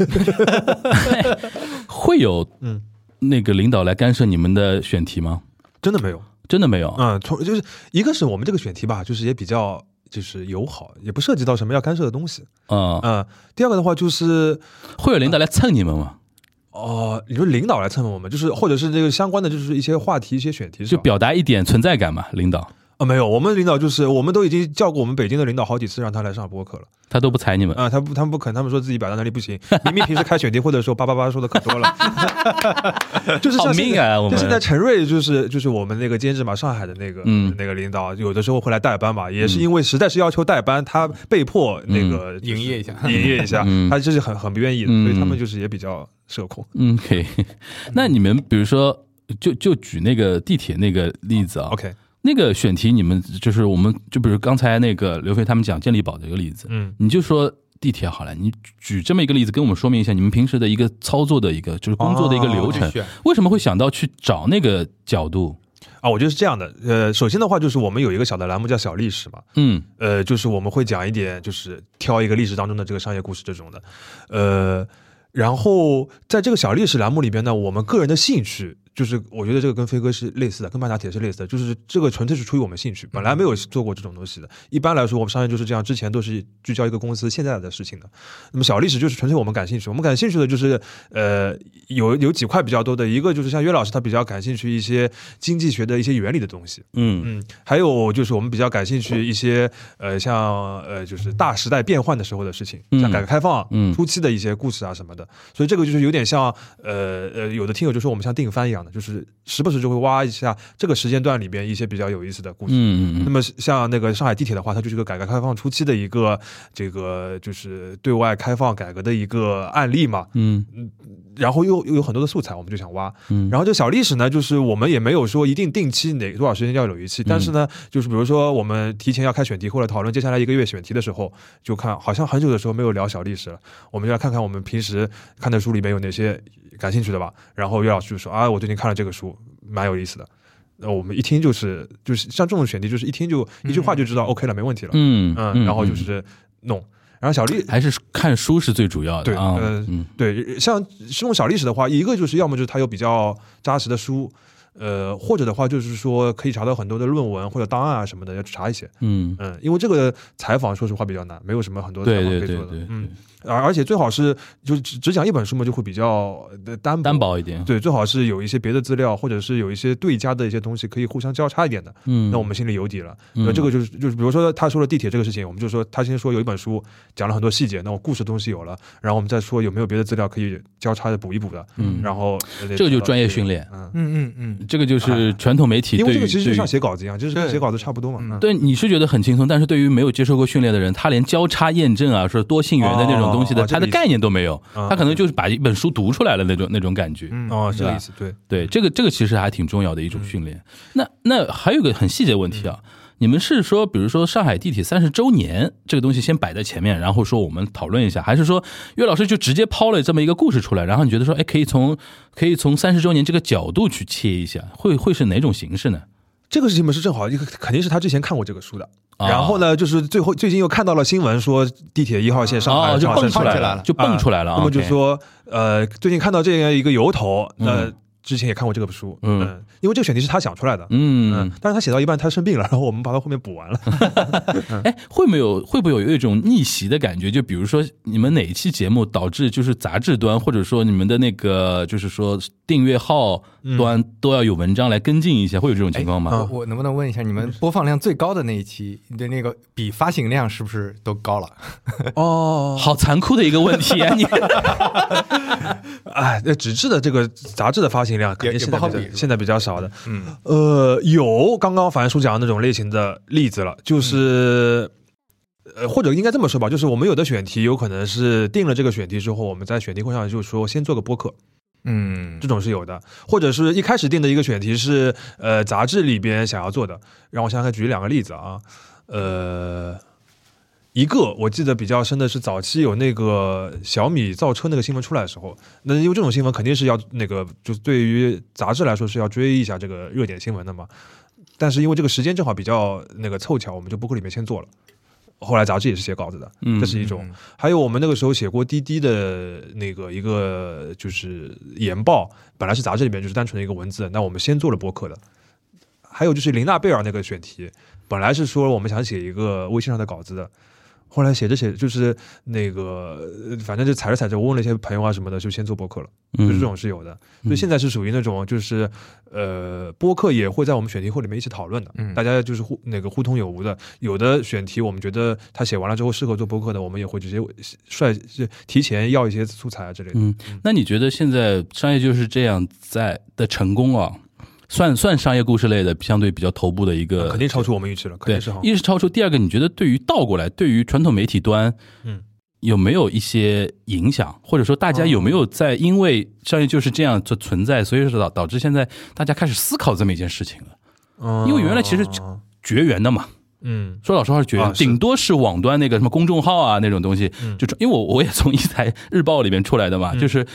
[LAUGHS] 会有嗯。那个领导来干涉你们的选题吗？真的没有，真的没有，嗯，从就是一个是我们这个选题吧，就是也比较就是友好，也不涉及到什么要干涉的东西，嗯，嗯，第二个的话就是会有领导来蹭你们吗？哦、你说领导来蹭我们，就是或者是这个相关的，就是一些话题、一些选题，就表达一点存在感嘛，领导啊没有，我们领导就是我们都已经叫过我们北京的领导好几次让他来上播客了，他都不睬你们，啊、他不他们不肯，他们说自己表达能力不行，明明平时开选题会的时候叭叭叭说的可多了，[LAUGHS] 就是好像命啊！我们现在陈瑞就是就是我们那个监制嘛，上海的那个、嗯那个领导，有的时候会来代班嘛，也是因为实在是要求代班，他被迫那个、就是营业一下营业一下，嗯他就是很很不愿意的，嗯所以他们就是也比较社恐。嗯可以。[LAUGHS] 那你们比如说，就就举那个地铁那个例子啊 OK，那个选题，你们就是我们就比如刚才那个刘飞他们讲健力宝的一个例子，嗯，你就说地铁好了，你举这么一个例子跟我们说明一下，你们平时的一个操作的一个就是工作的一个流程，为什么会想到去找那个角度？啊，我觉得是这样的，呃，首先的话就是我们有一个小的栏目叫小历史嘛，嗯。呃，就是我们会讲一点，就是挑一个历史当中的这个商业故事这种的，呃，然后在这个小历史栏目里边呢，我们个人的兴趣就是我觉得这个跟飞哥是类似的，跟半打铁是类似的，就是这个纯粹是出于我们兴趣，本来没有做过这种东西的。一般来说，我们商业就是这样，之前都是聚焦一个公司现在的事情的。那么小历史就是纯粹我们感兴趣，我们感兴趣的就是呃有有几块比较多的，一个就是像岳老师他比较感兴趣一些经济学的一些原理的东西，嗯。嗯，还有就是我们比较感兴趣一些呃像呃就是大时代变换的时候的事情，像改革开放嗯。初期的一些故事啊什么的，所以这个就是有点像呃呃有的听友就说我们像定番一样的，就是时不时就会挖一下这个时间段里边一些比较有意思的故事。嗯嗯那么像那个上海地铁的话，它就是一个改革开放初期的一个这个就是对外开放改革的一个案例嘛，嗯然后又又有很多的素材，我们就想挖。嗯然后这小历史呢，就是我们也没有说一定定期哪多少时间要有一期，但是呢，就是比如说我们提前要开选题或者讨论接下来一个月选题的时候，就看好像很久的时候没有聊小历史了，我们就来看看我们平时看的书里面有哪些感兴趣的吧。然后岳老师就说啊，我最近看了这个书，蛮有意思的。那我们一听就是就是像这种选题，就是一听就一句话就知道 OK 了，没问题了。嗯嗯，然后就是弄。然后小历还是看书是最主要的对嗯对，像这种小历史的话，一个就是要么就是它有比较扎实的书，呃，或者的话就是说可以查到很多的论文或者档案啊什么的，要去查一些。嗯，嗯，因为这个采访说实话比较难，没有什么很多采访可以做的。对对对，嗯，而而且最好是就是只只讲一本书嘛，就会比较呃单单薄一点，对，最好是有一些别的资料，或者是有一些对家的一些东西可以互相交叉一点的，嗯，那我们心里有底了。嗯那这个就是就是，比如说他说了地铁这个事情，我们就说他先说有一本书讲了很多细节，那我故事东西有了，然后我们再说有没有别的资料可以交叉的补一补的，嗯然后这个就是专业训练嗯，嗯嗯嗯，这个就是传统媒体因为对于对于这个其实就像写稿子一样，就是跟写稿子差不多嘛。嗯嗯对，你是觉得很轻松，但是对于没有接受过训练的人，他连交叉验证啊，说多信源的那种东西的，他的概念都没有，嗯他可能就是把一本书读出来了那种那种感觉。嗯哦，是这个意思，对。对，这个这个其实还挺重要的一种训练。那那还有个很细节问题啊，嗯你们是说，比如说上海地铁三十周年这个东西先摆在前面，然后说我们讨论一下，还是说岳老师就直接抛了这么一个故事出来，然后你觉得说，哎，可以从可以从三十周年这个角度去切一下，会会是哪种形式呢？这个事情嘛是正好，一个肯定是他之前看过这个书的，啊然后呢，就是最后最近又看到了新闻说地铁一号线上海哦，就蹦出来了，就蹦出来了啊。那么就 OK 说，呃，最近看到这样一个由头，那嗯之前也看过这个书，嗯嗯，因为这个选题是他想出来的，嗯嗯，，但是他写到一半他生病了，然 [LAUGHS] 后我们把他后面补完了。[LAUGHS] 哎，会没有会不会有一种逆袭的感觉？就比如说你们哪一期节目导致就是杂志端，或者说你们的那个就是说订阅号端都要有文章来跟进一下，会有这种情况吗？我我能不能问一下，你们播放量最高的那一期你的那个比发行量是不是都高了？[LAUGHS] 哦，好残酷的一个问题啊！你哎，那纸质的这个杂志的发行量肯定也现在比较不好比现在比较少的。嗯呃，有刚刚樊叔讲的那种类型的例子了，就是。呃，或者应该这么说吧，就是我们有的选题有可能是定了这个选题之后，我们在选题会上就说先做个播客，嗯这种是有的，或者是一开始定的一个选题是呃杂志里边想要做的，让我想想看，举两个例子啊，呃，一个我记得比较深的是早期有那个小米造车那个新闻出来的时候，那因为这种新闻肯定是要那个就是对于杂志来说是要追一下这个热点新闻的嘛，但是因为这个时间正好比较那个凑巧，我们就博客里面先做了。后来杂志也是写稿子的，嗯这是一种。还有我们那个时候写过滴滴的那个一个就是研报，本来是杂志里面就是单纯的一个文字，那我们先做了博客的。还有就是林娜贝尔那个选题，本来是说我们想写一个微信上的稿子的，后来写着写着就是那个呃反正就踩着踩着，我问了一些朋友啊什么的，就先做播客了。就是这种是有的，所以现在是属于那种就是呃，播客也会在我们选题会里面一起讨论的，嗯大家就是互那个互通有无的。有的选题我们觉得他写完了之后适合做播客的，我们也会直接率就提前要一些素材啊之类的。嗯，那你觉得现在商业就是这样在的成功啊，算算商业故事类的相对比较头部的一个，肯定超出我们预期了，肯对定是好，。一是超出，第二个你觉得对于倒过来，对于传统媒体端，嗯，有没有一些影响，或者说大家有没有在因为商业就是这样的存在，所以说导导致现在大家开始思考这么一件事情了，嗯因为原来其实绝缘的嘛。嗯说老实话是绝顶多是网端那个什么公众号啊那种东西，嗯就因为我我也从一台日报里面出来的嘛，嗯就是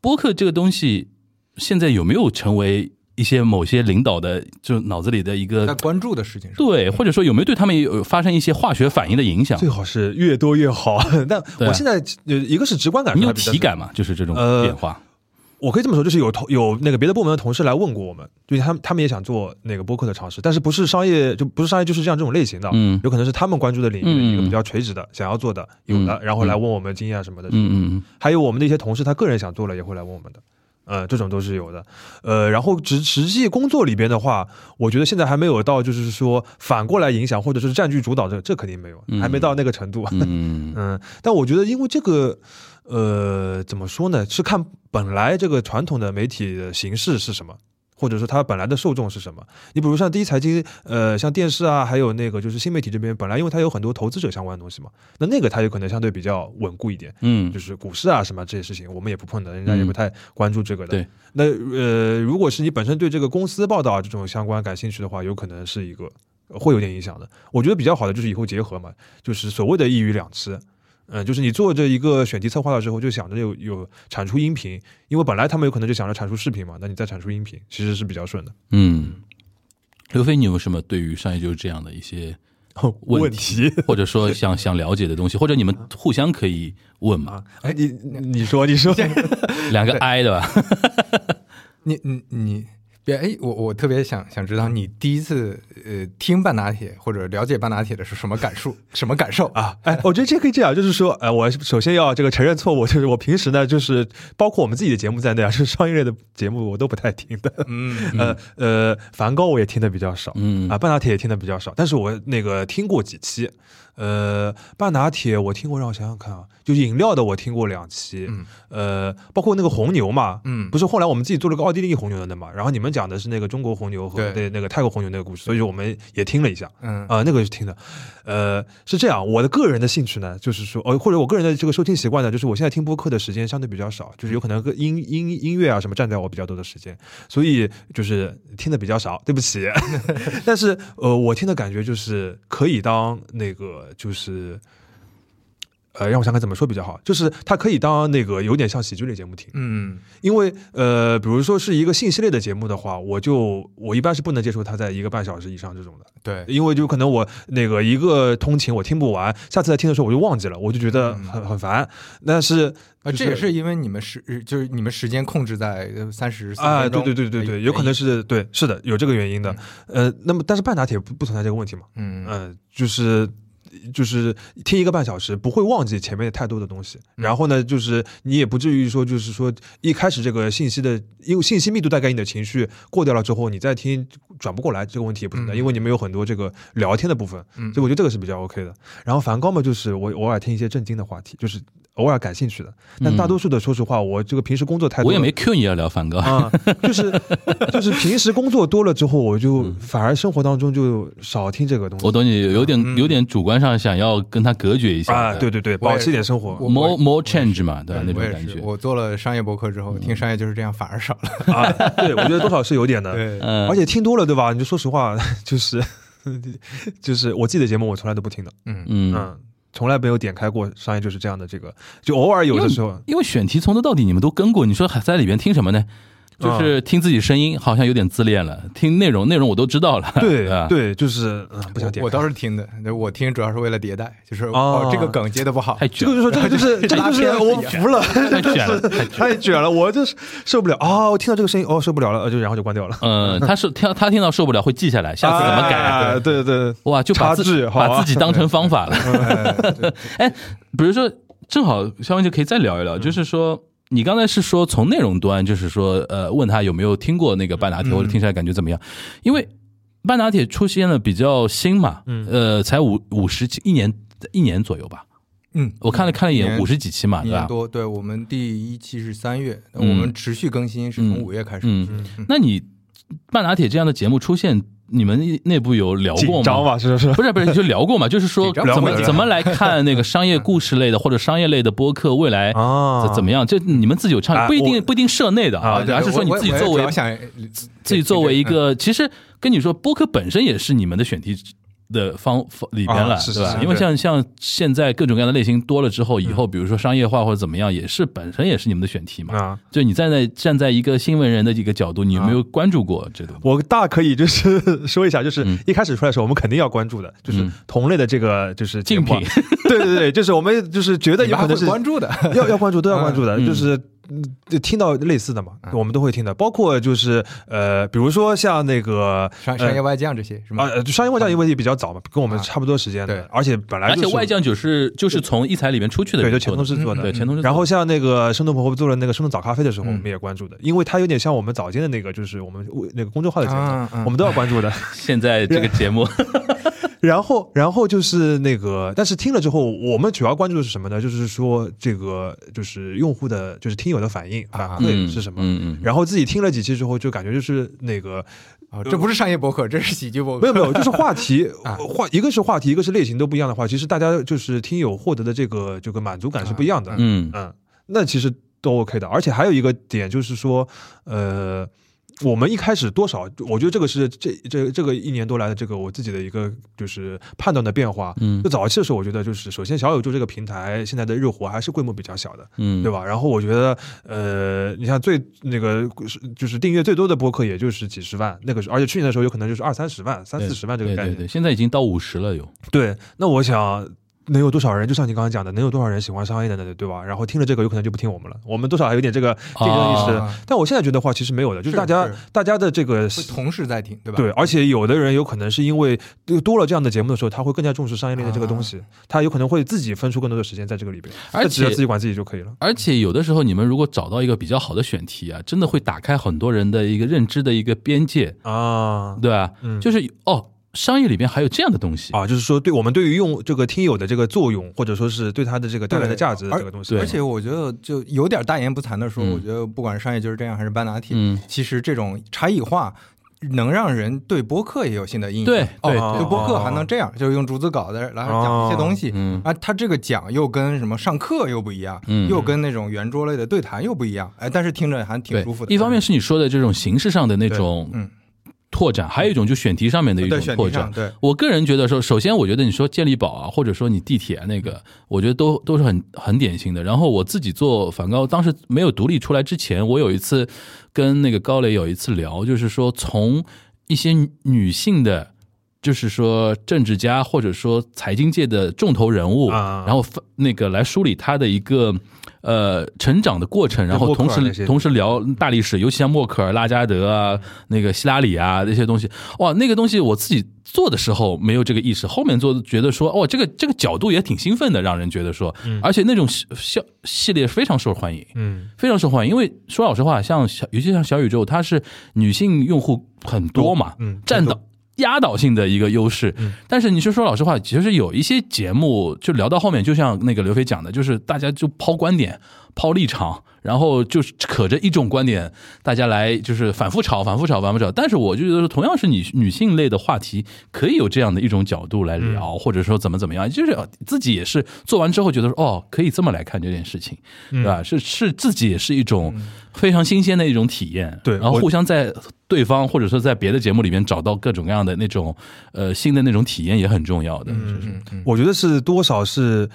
播客这个东西，现在有没有成为一些某些领导的就脑子里的一个在关注的事情是吧？对，或者说有没有对他们有发生一些化学反应的影响？最？好是越多越好。[LAUGHS] 但我现在呃，一个是直观感你有体感嘛？就是这种呃变化，我可以这么说，就是有同有那个别的部门的同事来问过我们，就是他们他们也想做那个播客的尝试，但是不是商业，就不是商业就是这样这种类型的，嗯。有可能是他们关注的领域的一个嗯比较垂直的，想要做的有的，嗯。然后来问我们经验啊什么的，嗯嗯。还有我们的一些同事，他个人想做了也会来问我们的，呃，这种都是有的，呃，然后实实际工作里边的话，我觉得现在还没有到就是说反过来影响或者是占据主导这这肯定没有，嗯还没到那个程度，嗯。[LAUGHS] 嗯。嗯，但我觉得因为这个，呃，怎么说呢？是看本来这个传统的媒体的形式是什么，或者说它本来的受众是什么。你比如像第一财经，呃，像电视啊，还有那个就是新媒体这边，本来因为它有很多投资者相关的东西嘛，那那个它有可能相对比较稳固一点。嗯就是股市啊什么这些事情，我们也不碰的，人家也不太关注这个的。对，那呃，如果是你本身对这个公司报道这种相关感兴趣的话，有可能是一个呃会有点影响的。我觉得比较好的就是以后结合嘛，就是所谓的一鱼两吃。嗯，就是你做这一个选题策划的时候，就想着有有产出音频，因为本来他们有可能就想着产出视频嘛，那你再产出音频，其实是比较顺的。嗯。刘飞，你有什么对于商业就是这样的一些问问题或者说想想了解的东西，或者你们互相可以问嘛？啊，哎，你你说你说，[LAUGHS] 两个 I 的吧？[LAUGHS] 你你你别哎，我我特别想想知道你第一次呃听半打铁或者了解半打铁的是什么感受？什么感受啊？啊，哎，我觉得这可以这样，就是说，呃，我首先要这个承认错误，就是我平时呢，就是包括我们自己的节目在内啊，是商业类的节目我都不太听的，[LAUGHS] 嗯呃呃，梵高我也听的比较少，嗯啊，半打铁也听的比较少，但是我那个听过几期，呃，半打铁我听过，让我想想看啊，就饮料的我听过两期，嗯呃，包括那个红牛嘛，嗯不是后来我们自己做了个奥地利红牛的嘛，然后你们讲的是那个中国红牛和对对那个泰国红牛那个故事，所以我们也听了一下，嗯啊、那个是听的，呃，是这样，我的个人的兴趣呢，就是说，呃，或者我个人的这个收听习惯呢，就是我现在听播客的时间相对比较少，就是有可能个音音音乐啊什么占在我比较多的时间，所以就是听的比较少，对不起。[LAUGHS] 但是呃，我听的感觉就是可以当那个就是。呃，让我想想怎么说比较好，就是它可以当那个有点像喜剧类节目听，嗯因为呃，比如说是一个信息类的节目的话，我就我一般是不能接受它在一个半小时以上这种的，对因为就可能我那个一个通勤我听不完，下次再听的时候我就忘记了，我就觉得很很烦。但是啊，就是这也是因为你们时就是你们时间控制在三十啊，对对对对对，有可能是对，是的，有这个原因的。呃，那么但是半打铁不不存在这个问题嘛？嗯嗯、就是。就是听一个半小时，不会忘记前面太多的东西。然后呢，就是你也不至于说，就是说一开始这个信息的，因为信息密度带给你的情绪过掉了之后，你再听转不过来，这个问题也不存在，嗯因为你们有很多这个聊天的部分，嗯所以我觉得这个是比较 OK 的。然后梵高嘛，就是我偶尔听一些震惊的话题，就是偶尔感兴趣的。但大多数的，说实话，我这个平时工作太多，我也没 Q 你要聊梵高，啊，就是 [LAUGHS] 就是平时工作多了之后，我就反而生活当中就少听这个东西。我懂你有点嗯有点主观上想要跟他隔绝一下啊，对对对，保持一点生活，more more change 嘛，对吧？那种感觉。我做了商业博客之后，听商业就是这样，反而少了。啊。对，我觉得多少是有点的。[LAUGHS] 而且听多了，对吧？你就说实话，就是 [LAUGHS] 就是我自己的节目，我从来都不听的，嗯嗯，嗯，从来没有点开过商业就是这样的这个，就偶尔有的时候。因为选题从头到底你们都跟过，你说还在里边听什么呢？就是听自己声音，好像有点自恋了。听内容，内容我都知道了。对啊？对，就是嗯，不想点我开。倒是听的，我听主要是为了迭代，就是哦哦这个梗接的不好，太卷了，这个就是这个就是 [LAUGHS] 这个就是我服了，太卷了，太卷了。[LAUGHS] 太卷了，我就是受不了啊！我听到这个声音，哦，受不了了，呃就然后就关掉了。嗯，他是听他听到受不了会记下来，下次怎么改？哎对对对，哇，就把自把自己当成方法了。[LAUGHS] 哎对哎，比如说，正好肖文就可以再聊一聊，就是说。你刚才是说从内容端，就是说，呃，问他有没有听过那个半打铁，嗯。或者听起来感觉怎么样？因为半打铁出现的比较新嘛，嗯。呃，才五五十期，一年一年左右吧。嗯，我看了看了一眼，五十几期嘛，对吧？一年多，对我们第一期是三月，嗯。我们持续更新是从五月开始，嗯，嗯，那你半打铁这样的节目出现，你们内部有聊过吗？紧张吧，是不是？不是不是，就聊过嘛，[LAUGHS] 就是说怎么怎么来看那个商业故事类的或者商业类的播客未来 [LAUGHS] 啊怎怎么样？就你们自己有倡议，啊不一定不一定社内的啊，而是说你自己作为自己作为一个，其实跟你说，播客本身也是你们的选题的方方里边了，啊是是对吧？因为像像现在各种各样的类型多了之后，以后比如说商业化或者怎么样，也是本身也是你们的选题嘛。啊，就你站在站在一个新闻人的一个角度，你有没有关注过这个？我大可以就是 [LAUGHS] 说一下，就是嗯。一开始出来的时候，我们肯定要关注的，就是嗯。同类的这个就是竞品，[LAUGHS] 对对对，就是我们就是觉得有可能是关注的，[LAUGHS] 要要关注，都要关注的，嗯。就是嗯听到类似的嘛，嗯。我们都会听的，包括就是呃，比如说像那个商商业外将这些是吗？啊，呃商业外将因为也比较早嘛，跟我们啊。差不多时间的，对。而且本来就是而且外将就是就是从一财里面出去的对，人就前同事做的，嗯对前同事，然后像那个生动婆婆做了那个生动早咖啡的时候，嗯。我们也关注的，因为它有点像我们早间的那个，就是我们那个公众号的节目，我们都要关注的。[LAUGHS] 现在这个节目 [LAUGHS] [LAUGHS] 然后，然后就是那个，但是听了之后，我们主要关注的是什么呢？就是说这个就是用户的，就是听友的反应反啊馈是什么。嗯嗯，然后自己听了几期之后，就感觉就是那个啊，这不是商业博客，这是喜剧博客。没有没有，就是话题 [LAUGHS] 啊话，一个是话题，一个是类型都不一样的话，其实大家就是听友获得的这个这个满足感是不一样的。嗯嗯，那其实都 OK 的。而且还有一个点就是说，呃，我们一开始多少，我觉得这个是这这这个一年多来的这个我自己的一个就是判断的变化。嗯就早期的时候，我觉得就是首先小宇宙这个平台现在的日活还是规模比较小的，嗯，对吧？然后我觉得，呃，你像最那个就是订阅最多的播客，也就是几十万，那个时候，而且去年的时候有可能就是二三十万、三四十万这个概念。对对对，现在已经到五十了有，对，那我想能有多少人？就像你刚刚讲的，能有多少人喜欢商业的呢？对吧？然后听了这个，有可能就不听我们了。我们多少还有点这个竞争意识。啊但我现在觉得话，其实没有的，就是大家是大家的这个会同时在听，对吧？对，而且有的人有可能是因为多了这样的节目的时候，他会更加重视商业类的这个东西，他有可能会自己分出更多的时间在这个里边，而他只要且自己管自己就可以了。而且有的时候你们如果找到一个比较好的选题啊，真的会打开很多人的一个认知的一个边界，啊对吧？嗯就是哦，商业里边还有这样的东西，啊，就是说对我们对于用这个听友的这个作用，或者说是对他的这个带来的价值这个东西，对。而且我觉得就有点大言不惭的说，嗯。我觉得不管是商业就是这样，还是半导体，嗯。其实这种差异化。能让人对播客也有新的印象，对哦，对播客还能这样，就是用逐字稿的来讲一些东西，嗯。啊，他这个讲又跟什么上课又不一样，嗯。又跟那种圆桌类的对谈又不一样，哎，但是听着还挺对舒服，的。一方面是你说的这种形式上的那种嗯，拓展，还有一种就选题上面的一种拓展。对，我个人觉得说，首先我觉得你说健力宝啊，或者说你地铁啊那个，我觉得都都是很很典型的。然后我自己做梵高，当时没有独立出来之前，我有一次跟那个高磊有一次聊，就是说从一些女性的。就是说，政治家或者说财经界的重头人物，啊然后那个来梳理他的一个呃成长的过程，然后同默克尔那些。时同时聊大历史，尤其像默克尔、拉加德啊、那个希拉里啊那些东西，哇，那个东西我自己做的时候没有这个意识，后面做觉得说，哦，这个这个角度也挺兴奋的，让人觉得说，而且那种系系系列非常受欢迎，嗯，非常受欢迎，因为说老实话，像小尤其像小宇宙，它是女性用户很多嘛，嗯占到压倒性的一个优势。嗯但是你是说老实话，其实有一些节目就聊到后面，就像那个刘飞讲的，就是大家就抛观点、抛立场，然后就是可着一种观点，大家来就是反复吵、反复吵、反复吵。但是我就觉得，同样是女女性类的话题，可以有这样的一种角度来聊，嗯或者说怎么怎么样，就是自己也是做完之后觉得说，哦，可以这么来看这件事情，嗯对吧？是是自己也是一种非常新鲜的一种体验，对然后互相在对方或者说在别的节目里面找到各种各样的那种呃新的那种体验也很重要的，嗯嗯嗯，我觉得是多少是。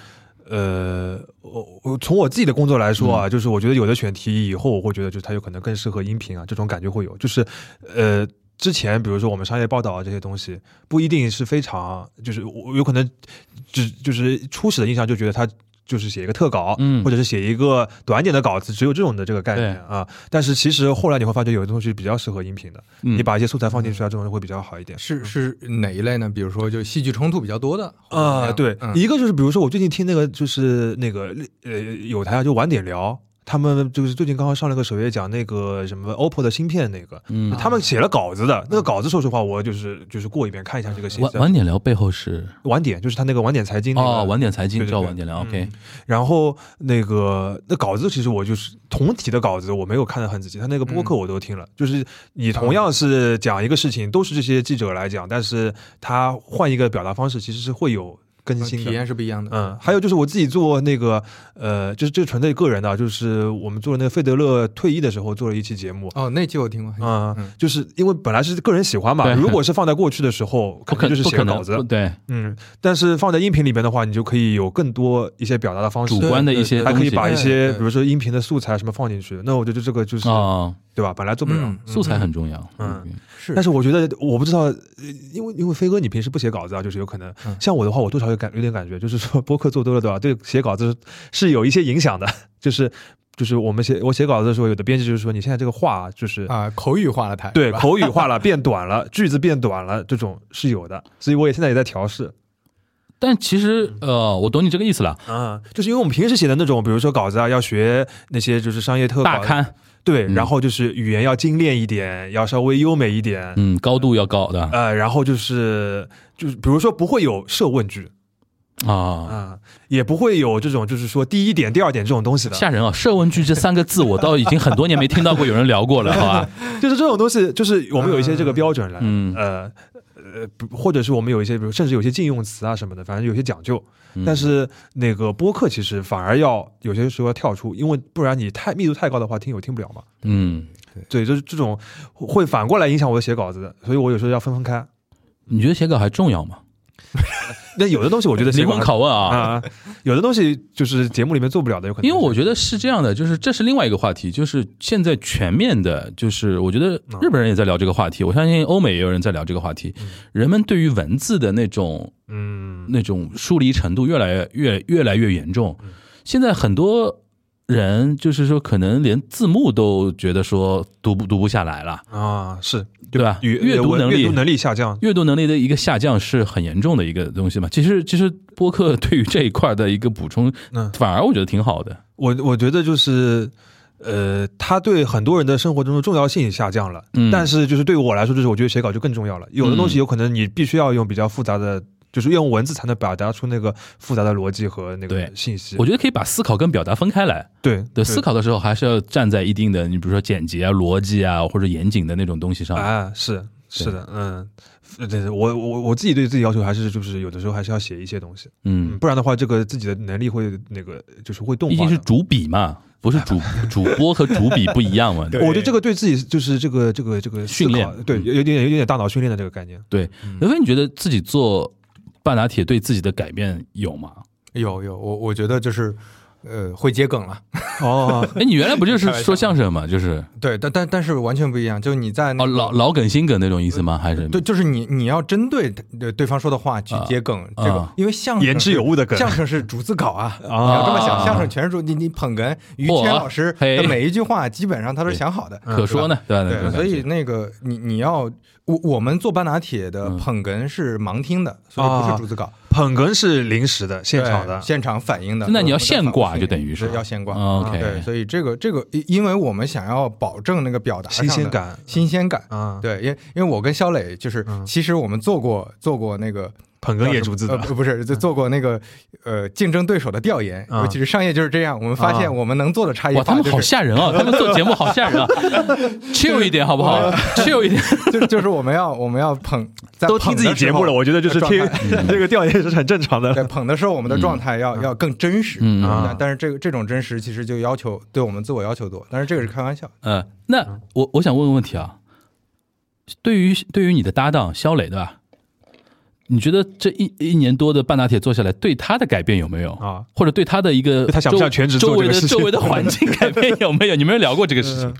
呃，我我从我自己的工作来说啊，就是我觉得有的选题以后我会觉得就是它有可能更适合音频啊，这种感觉会有。就是呃，之前比如说我们商业报道啊这些东西，不一定是非常，就是我有可能只就是初始的印象就觉得它。就是写一个特稿，嗯或者是写一个短点的稿子，只有这种的这个概念啊。但是其实后来你会发觉，有的东西比较适合音频的，嗯你把一些素材放进去啊，这种会比较好一点。是是哪一类呢？比如说就戏剧冲突比较多的啊、对，嗯一个就是比如说我最近听那个就是那个呃有台啊，就晚点聊，他们就是最近刚刚上了个首页讲那个什么 OPPO 的芯片那个，嗯，他们写了稿子的，那个稿子说实话我就是就是过一遍看一下这个信晚息。晚点聊背后是晚点就是他那个晚点财经那个哦，晚点财经叫晚点聊嗯，OK，然后那个那稿子其实我就是同体的稿子，我没有看得很仔细，他那个播客我都听了，就是你同样是讲一个事情，都是这些记者来讲，但是他换一个表达方式，其实是会有更新的。体验是不一样的。嗯，还有就是我自己做那个，呃，就是这纯粹个人的，就是我们做了那个费德勒退役的时候做了一期节目，哦，那期我听过，啊、嗯。就是因为本来是个人喜欢嘛，如果是放在过去的时候，[LAUGHS] 可肯定就是写个稿子，对。嗯，但是放在音频里边的话，你就可以有更多一些表达的方式。主，观的一些还可以把一些比如说音频的素材什么放进去。那我觉得这个就是、啊，对吧？本来做不了，嗯素材很重要，嗯是，但是我觉得我不知道，呃因为因为飞哥你平时不写稿子啊，就是有可能、嗯像我的话，我多少有感有点感觉，就是说播客做多了对吧？对写稿子是有一些影响的，[LAUGHS] 就是就是我们写我写稿子的时候，有的编辑就是说你现在这个话就是啊，口语化了太对口语化了，变短了，句子变短了，这种是有的，所以我也现在也在调试但其实呃，我懂你这个意思了，啊，就是因为我们平时写的那种，比如说稿子啊，要学那些就是商业特大刊，对，嗯然后就是语言要精炼一点，要稍微优美一点，嗯，高度要高的呃，然后就是就是比如说不会有设问句啊。啊，也不会有这种就是说第一点、第二点这种东西的，吓人啊！设问句这三个字，我倒已经很多年没听到过有人聊过了，好吧？[LAUGHS] 就是这种东西，就是我们有一些这个标准了，嗯呃呃，不或者是我们有一些，比如甚至有些禁用词啊什么的，反正有些讲究。嗯但是那个播客其实反而要有些时候要跳出，因为不然你太密度太高的话，听友听不了嘛。嗯，对，就是这种会反过来影响我的写稿子的，所以我有时候要分分开。你觉得写稿还重要吗？[LAUGHS] 那有的东西我觉得写灵魂拷问啊！啊，有的东西就是节目里面做不了的，有可能因为我觉得是这样的，就是这是另外一个话题，就是现在全面的，就是我觉得日本人也在聊这个话题，我相信欧美也有人在聊这个话题。人们对于文字的那种嗯那种疏离程度越来越越越来越严重。现在很多人就是说，可能连字幕都觉得说读不读不下来了，啊是对吧？阅阅读能力阅读能力下降，阅读能力的一个下降是很严重的一个东西嘛。其实，其实播客 [LAUGHS] 对于这一块的一个补充，嗯反而我觉得挺好的。我我觉得就是。呃，它对很多人的生活中的重要性下降了，嗯但是就是对于我来说，就是我觉得写稿就更重要了。有的东西嗯有可能你必须要用比较复杂的，就是用文字才能表达出那个复杂的逻辑和那个信息。我觉得可以把思考跟表达分开来。对对，思考的时候还是要站在一定的，你比如说简洁啊、逻辑啊或者严谨的那种东西上。啊，是是的，嗯，对对，我我我自己对自己要求还是就是有的时候还是要写一些东西，嗯，不然的话，这个自己的能力会那个就是会动。毕竟是主笔嘛，不是主 [LAUGHS] 主播和主笔不一样嘛。[LAUGHS] 对我觉得这个对自己就是这个这个这个训练对，有有点有点大脑训练的这个概念。对，刘飞，你觉得自己做半打铁对自己的改变有吗？有有，我我觉得就是呃会接梗了，哦，[LAUGHS] 哎，你原来不就是说相声吗？就是 [LAUGHS] 对，但但但是完全不一样，就是你在那哦，老老梗新梗那种意思吗？还是对，就是你你要针对对对方说的话去接梗，这个啊因为相声言之有物的梗相声是逐字稿啊，你啊要这么想，相声全是逐你你捧哏，于谦老师的每一句话基本上他都是想好的，可说呢？对对，所以那个你你要我我们做半拿铁的嗯。捧哏是盲听的，所以不啊是逐字稿，捧哏是临时的，现场的，现场反应的。那你要现挂就等于是。是要现挂。哦 OK 对，所以这个这个，因因为我们想要保证那个表达上的新鲜感。新鲜感。啊，对，因为因为我跟肖磊就是，嗯。其实我们做过做过那个捧哏也逐字的呃，不不是，就做过那个呃竞争对手的调研，啊尤其是商业就是这样，我们发啊现我们能做的差异化哇，他们好吓人啊！他们做节目好吓人啊！[LAUGHS] chill 一点好不好？chill 一点。[LAUGHS] 就就是我们要我们要捧，在都听自己节目了，我觉得就是听 [LAUGHS] 这个调研是很正常的。对捧的时候，我们的状态要要更真实。嗯啊但但是这个这种真实其实就要求对我们自我要求多，但是这个是开玩笑。呃，那我我想问个问题啊，对于对于你的搭档肖磊对吧？你觉得这一一年多的半打铁做下来，对他的改变有没有？啊，或者对他的一个他想不周想全职周围的周围的环境改变有没有？你们有聊过这个事情？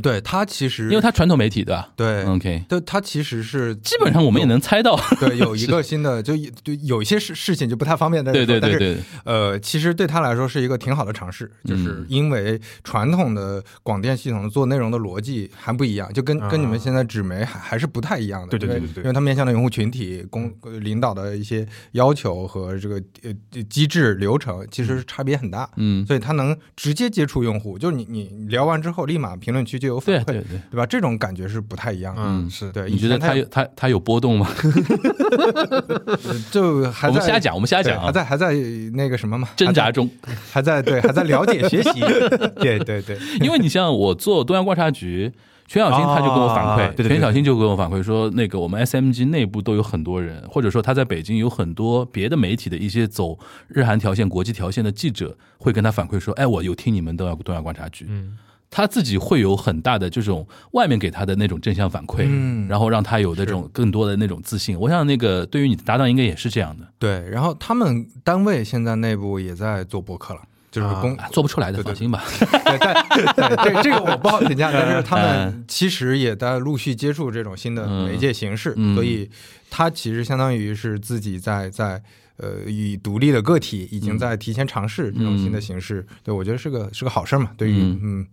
对他其实因为他传统媒体对吧对？OK，对他其实是基本上我们也能猜到。[LAUGHS] 对有一个新的，就就有一些事事情就不太方便但是对对对，呃，其实对他来说是一个挺好的尝试，就是嗯因为传统的广电系统做内容的逻辑还不一样，就跟啊跟你们现在纸媒还还是不太一样的。对对对对对因为它面向的用户群体、公呃领导的一些要求和这个呃机制流程，其实是差别很大。嗯，所以他能直接接触用户，就是你你聊完之后，立马评论区就有反馈，对对对。对吧？这种感觉是不太一样的。嗯，是对，你觉得以前他有他他有波动吗？[LAUGHS] 就还在我们瞎讲，我们瞎讲啊，还在还在那个什么嘛，挣扎中。[LAUGHS] 还在对，还在了解学习，[LAUGHS] 对对对，因为你像我做东亚观察局，全小新他就跟我反馈，啊对对对全小新就跟我反馈说，那个我们 SMG 内部都有很多人，或者说他在北京有很多别的媒体的一些走日韩条线、国际条线的记者会跟他反馈说，哎，我有听你们东亚东亚观察局，嗯他自己会有很大的这种外面给他的那种正向反馈，嗯。然后让他有的这种更多的那种自信。我想那个对于你的搭档应该也是这样的，对。然后他们单位现在内部也在做博客了，啊就是公啊做不出来的，对对。放心吧。对，这这个我不好评价，[LAUGHS] 但是他们嗯。其实也在陆续接触这种新的媒介形式，所以他其实相当于是自己在在呃以独立的个体已经在提前尝试这种新的形式，对我觉得是个是个好事儿嘛，对于嗯。嗯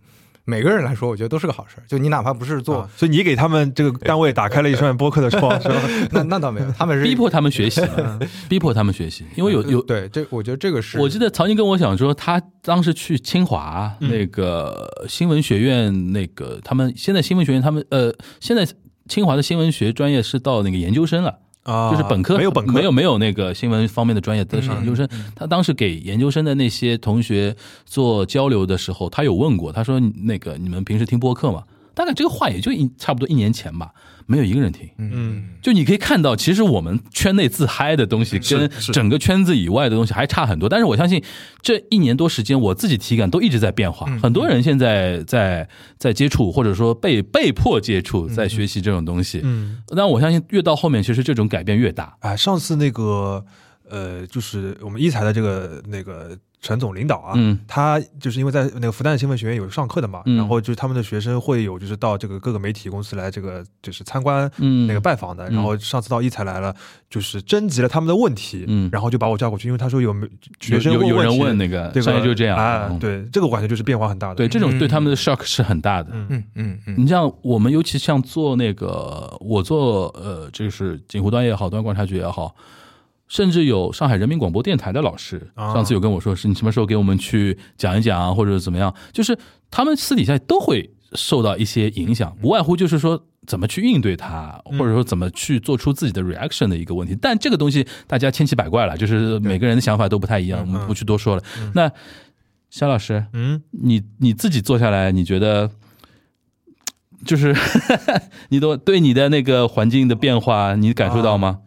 每个人来说，我觉得都是个好事儿。就你哪怕不是做，啊所以你给他们这个单位打开了一扇播客的窗，[LAUGHS] 是吧？那那倒没有，他们是逼迫他们学习嘛，[LAUGHS] 逼迫他们学习，因为有有对这，我觉得这个是我记得曹宁跟我讲说，他当时去清华、嗯那个新闻学院，那个他们现在新闻学院，他们呃，现在清华的新闻学专业是到那个研究生了，啊就是本科没有本科，没有没有那个新闻方面的专业，都是研究生。他当时给研究生的那些同学做交流的时候，他有问过，他说那个你们平时听播客吗？大概这个话也就一差不多一年前吧，没有一个人听。嗯，就你可以看到，其实我们圈内自嗨的东西跟整个圈子以外的东西还差很多。但是我相信这一年多时间，我自己体感都一直在变化。很多人现在在在接触，或者说被被迫接触，在学习这种东西。嗯，但我相信越到后面，其实这种改变越大。哎，上次那个呃，就是我们一财的这个那个陈总领导啊，嗯。他就是因为在那个复旦新闻学院有上课的嘛，嗯。然后就是他们的学生会有就是到这个各个媒体公司来这个就是参观嗯。那个拜访的，嗯。然后上次到一财来了，就是征集了他们的问题，嗯。然后就把我叫过去，因为他说有没学生有人问那个这个商业就这样啊嗯，对，这个我感觉就是变化很大的，对这种嗯。对他们的 shock 是很大的。嗯嗯嗯嗯。你像我们，尤其像做那个，我做呃，就是锦湖端也好，端观察局也好，甚至有上海人民广播电台的老师，啊上次有跟我说，是你什么时候给我们去讲一讲啊，或者怎么样？就是他们私底下都会受到一些影响，不外乎就是说怎么去应对它，或者说怎么去做出自己的 reaction 的一个问题。但这个东西大家千奇百怪了，就是每个人的想法都不太一样，我们不去多说了。那肖老师，嗯，你你自己坐下来，你觉得就是 [LAUGHS] 你都对你的那个环境的变化，你感受到吗？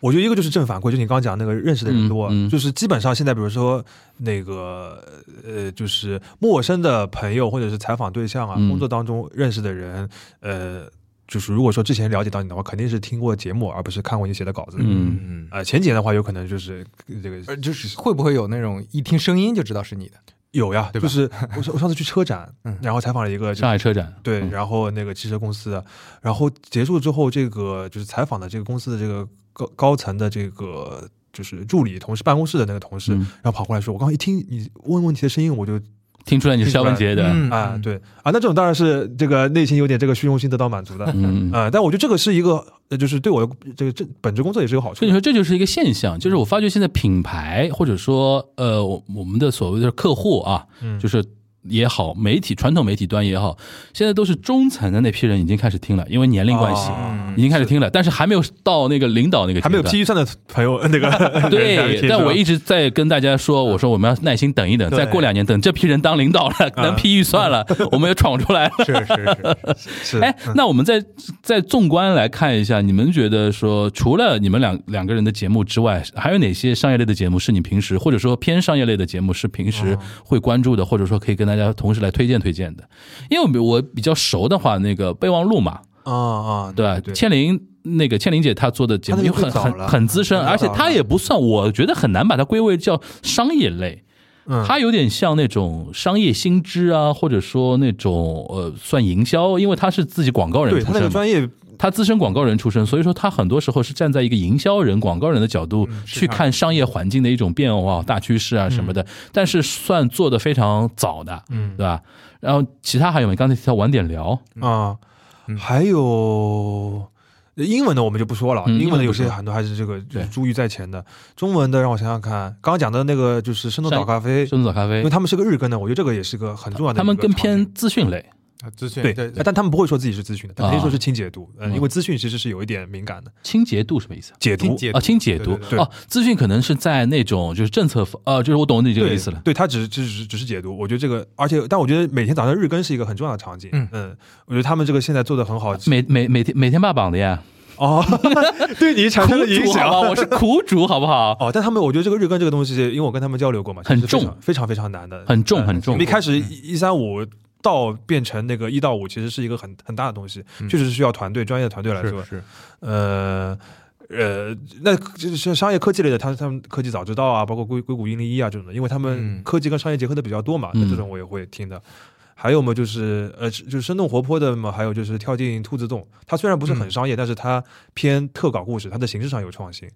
我觉得一个就是正反馈，就你刚刚讲那个认识的人多，嗯。嗯就是基本上现在比如说那个呃，就是陌生的朋友或者是采访对象啊，嗯。工作当中认识的人，呃，就是如果说之前了解到你的话，肯定是听过节目，而不是看过你写的稿子。嗯。嗯，呃，前几年的话，有可能就是这个呃就是会不会有那种一听声音就知道是你的？有呀，对吧？就是我上我上次去车展，嗯。然后采访了一个就上海车展，对，嗯。然后那个汽车公司的，然后结束之后，这个就是采访的这个公司的这个高高层的这个就是助理同事办公室的那个同事，嗯。然后跑过来说：“我刚刚一听你问问题的声音，我就听出来你是肖文杰的，嗯啊，对。啊，那这种当然是这个内心有点这个虚荣心得到满足的，嗯。啊，但我觉得这个是一个，呃就是对我这个这本职工作也是有好处所以你。说这就是一个现象，就是我发觉现在品牌或者说呃我我们的所谓的客户啊，嗯。就是也好，媒体传统媒体端也好，现在都是中层的那批人已经开始听了，因为年龄关系、哦。已经开始听了，但是还没有到那个领导那个阶段还没有批预算的朋友，那个 [LAUGHS] 对，但我一直直在跟大家说，我说我们要耐心等一等，再过两年，等这批人当领导了，能批预算了，[LAUGHS] 我们也闯出来了。是是是，是。[LAUGHS] 哎，那我们再再纵观来看一下，你们觉得说，除了你们两两个人的节目之外，还有哪些商业类的节目是你平时或者说偏商业类的节目是平时会关注的，或者说可以跟大家同时来推荐推荐的？因为我比较熟的话，那个备忘录嘛，啊啊，对吧？对，千灵那个千灵姐她做的节目很很很资深，而且她也不算，我觉得很难把它归为叫商业类。嗯它有点像那种商业新知啊，或者说那种呃算营销，因为她是自己广告人对他那个专业他资深广告人出身，所以说他很多时候是站在一个营销人、广告人的角度去看商业环境的一种变化、大趋势啊什么的，但是算做的非常早的，嗯。对吧？然后其他还有没？刚才提到晚点聊，啊，还有英文的我们就不说了，嗯英文的有些很多还是这个就是珠玉在前的。中文的让我想想看，刚刚讲的那个就是深度早咖啡，深度早咖啡。因为，他们是个日更的，我觉得这个也是个很重要的他们更。偏资讯类，资讯对，对但他们不会说自己是资讯的，他肯定啊说是轻解读，嗯，嗯因为资讯其实是有一点敏感的，清洁度什么意思？解读啊，轻解读对对对哦，资讯可能是在那种就是政策方，呃，就是我懂你这个意思了。对，他只是只是只是解读，我觉得这个，而且但我觉得每天早上日更是一个很重要的场景，嗯嗯，我觉得他们这个现在做的很好，每每每天每天霸榜的呀，哦，[LAUGHS] 对你产生了影响 [LAUGHS] 我是苦主好不好？哦，但他们我觉得这个日更这个东西，因为我跟他们交流过嘛，很重非常非常难的，很重呃很重我们一开始一一三五到变成那个一到五，其实是一个很很大的东西，嗯确实是需要团队专业的团队来做是。是，呃，呃，那就是商业科技类的，他他们科技早知道啊，包括硅硅谷一零一啊这种的，因为他们嗯科技跟商业结合的比较多嘛，那、嗯这种我也会听的。还有嘛，就是呃，就是生动活泼的嘛，还有就是跳进兔子洞，它虽然不是很商业，但是它偏特搞故事，它的形式上有创新。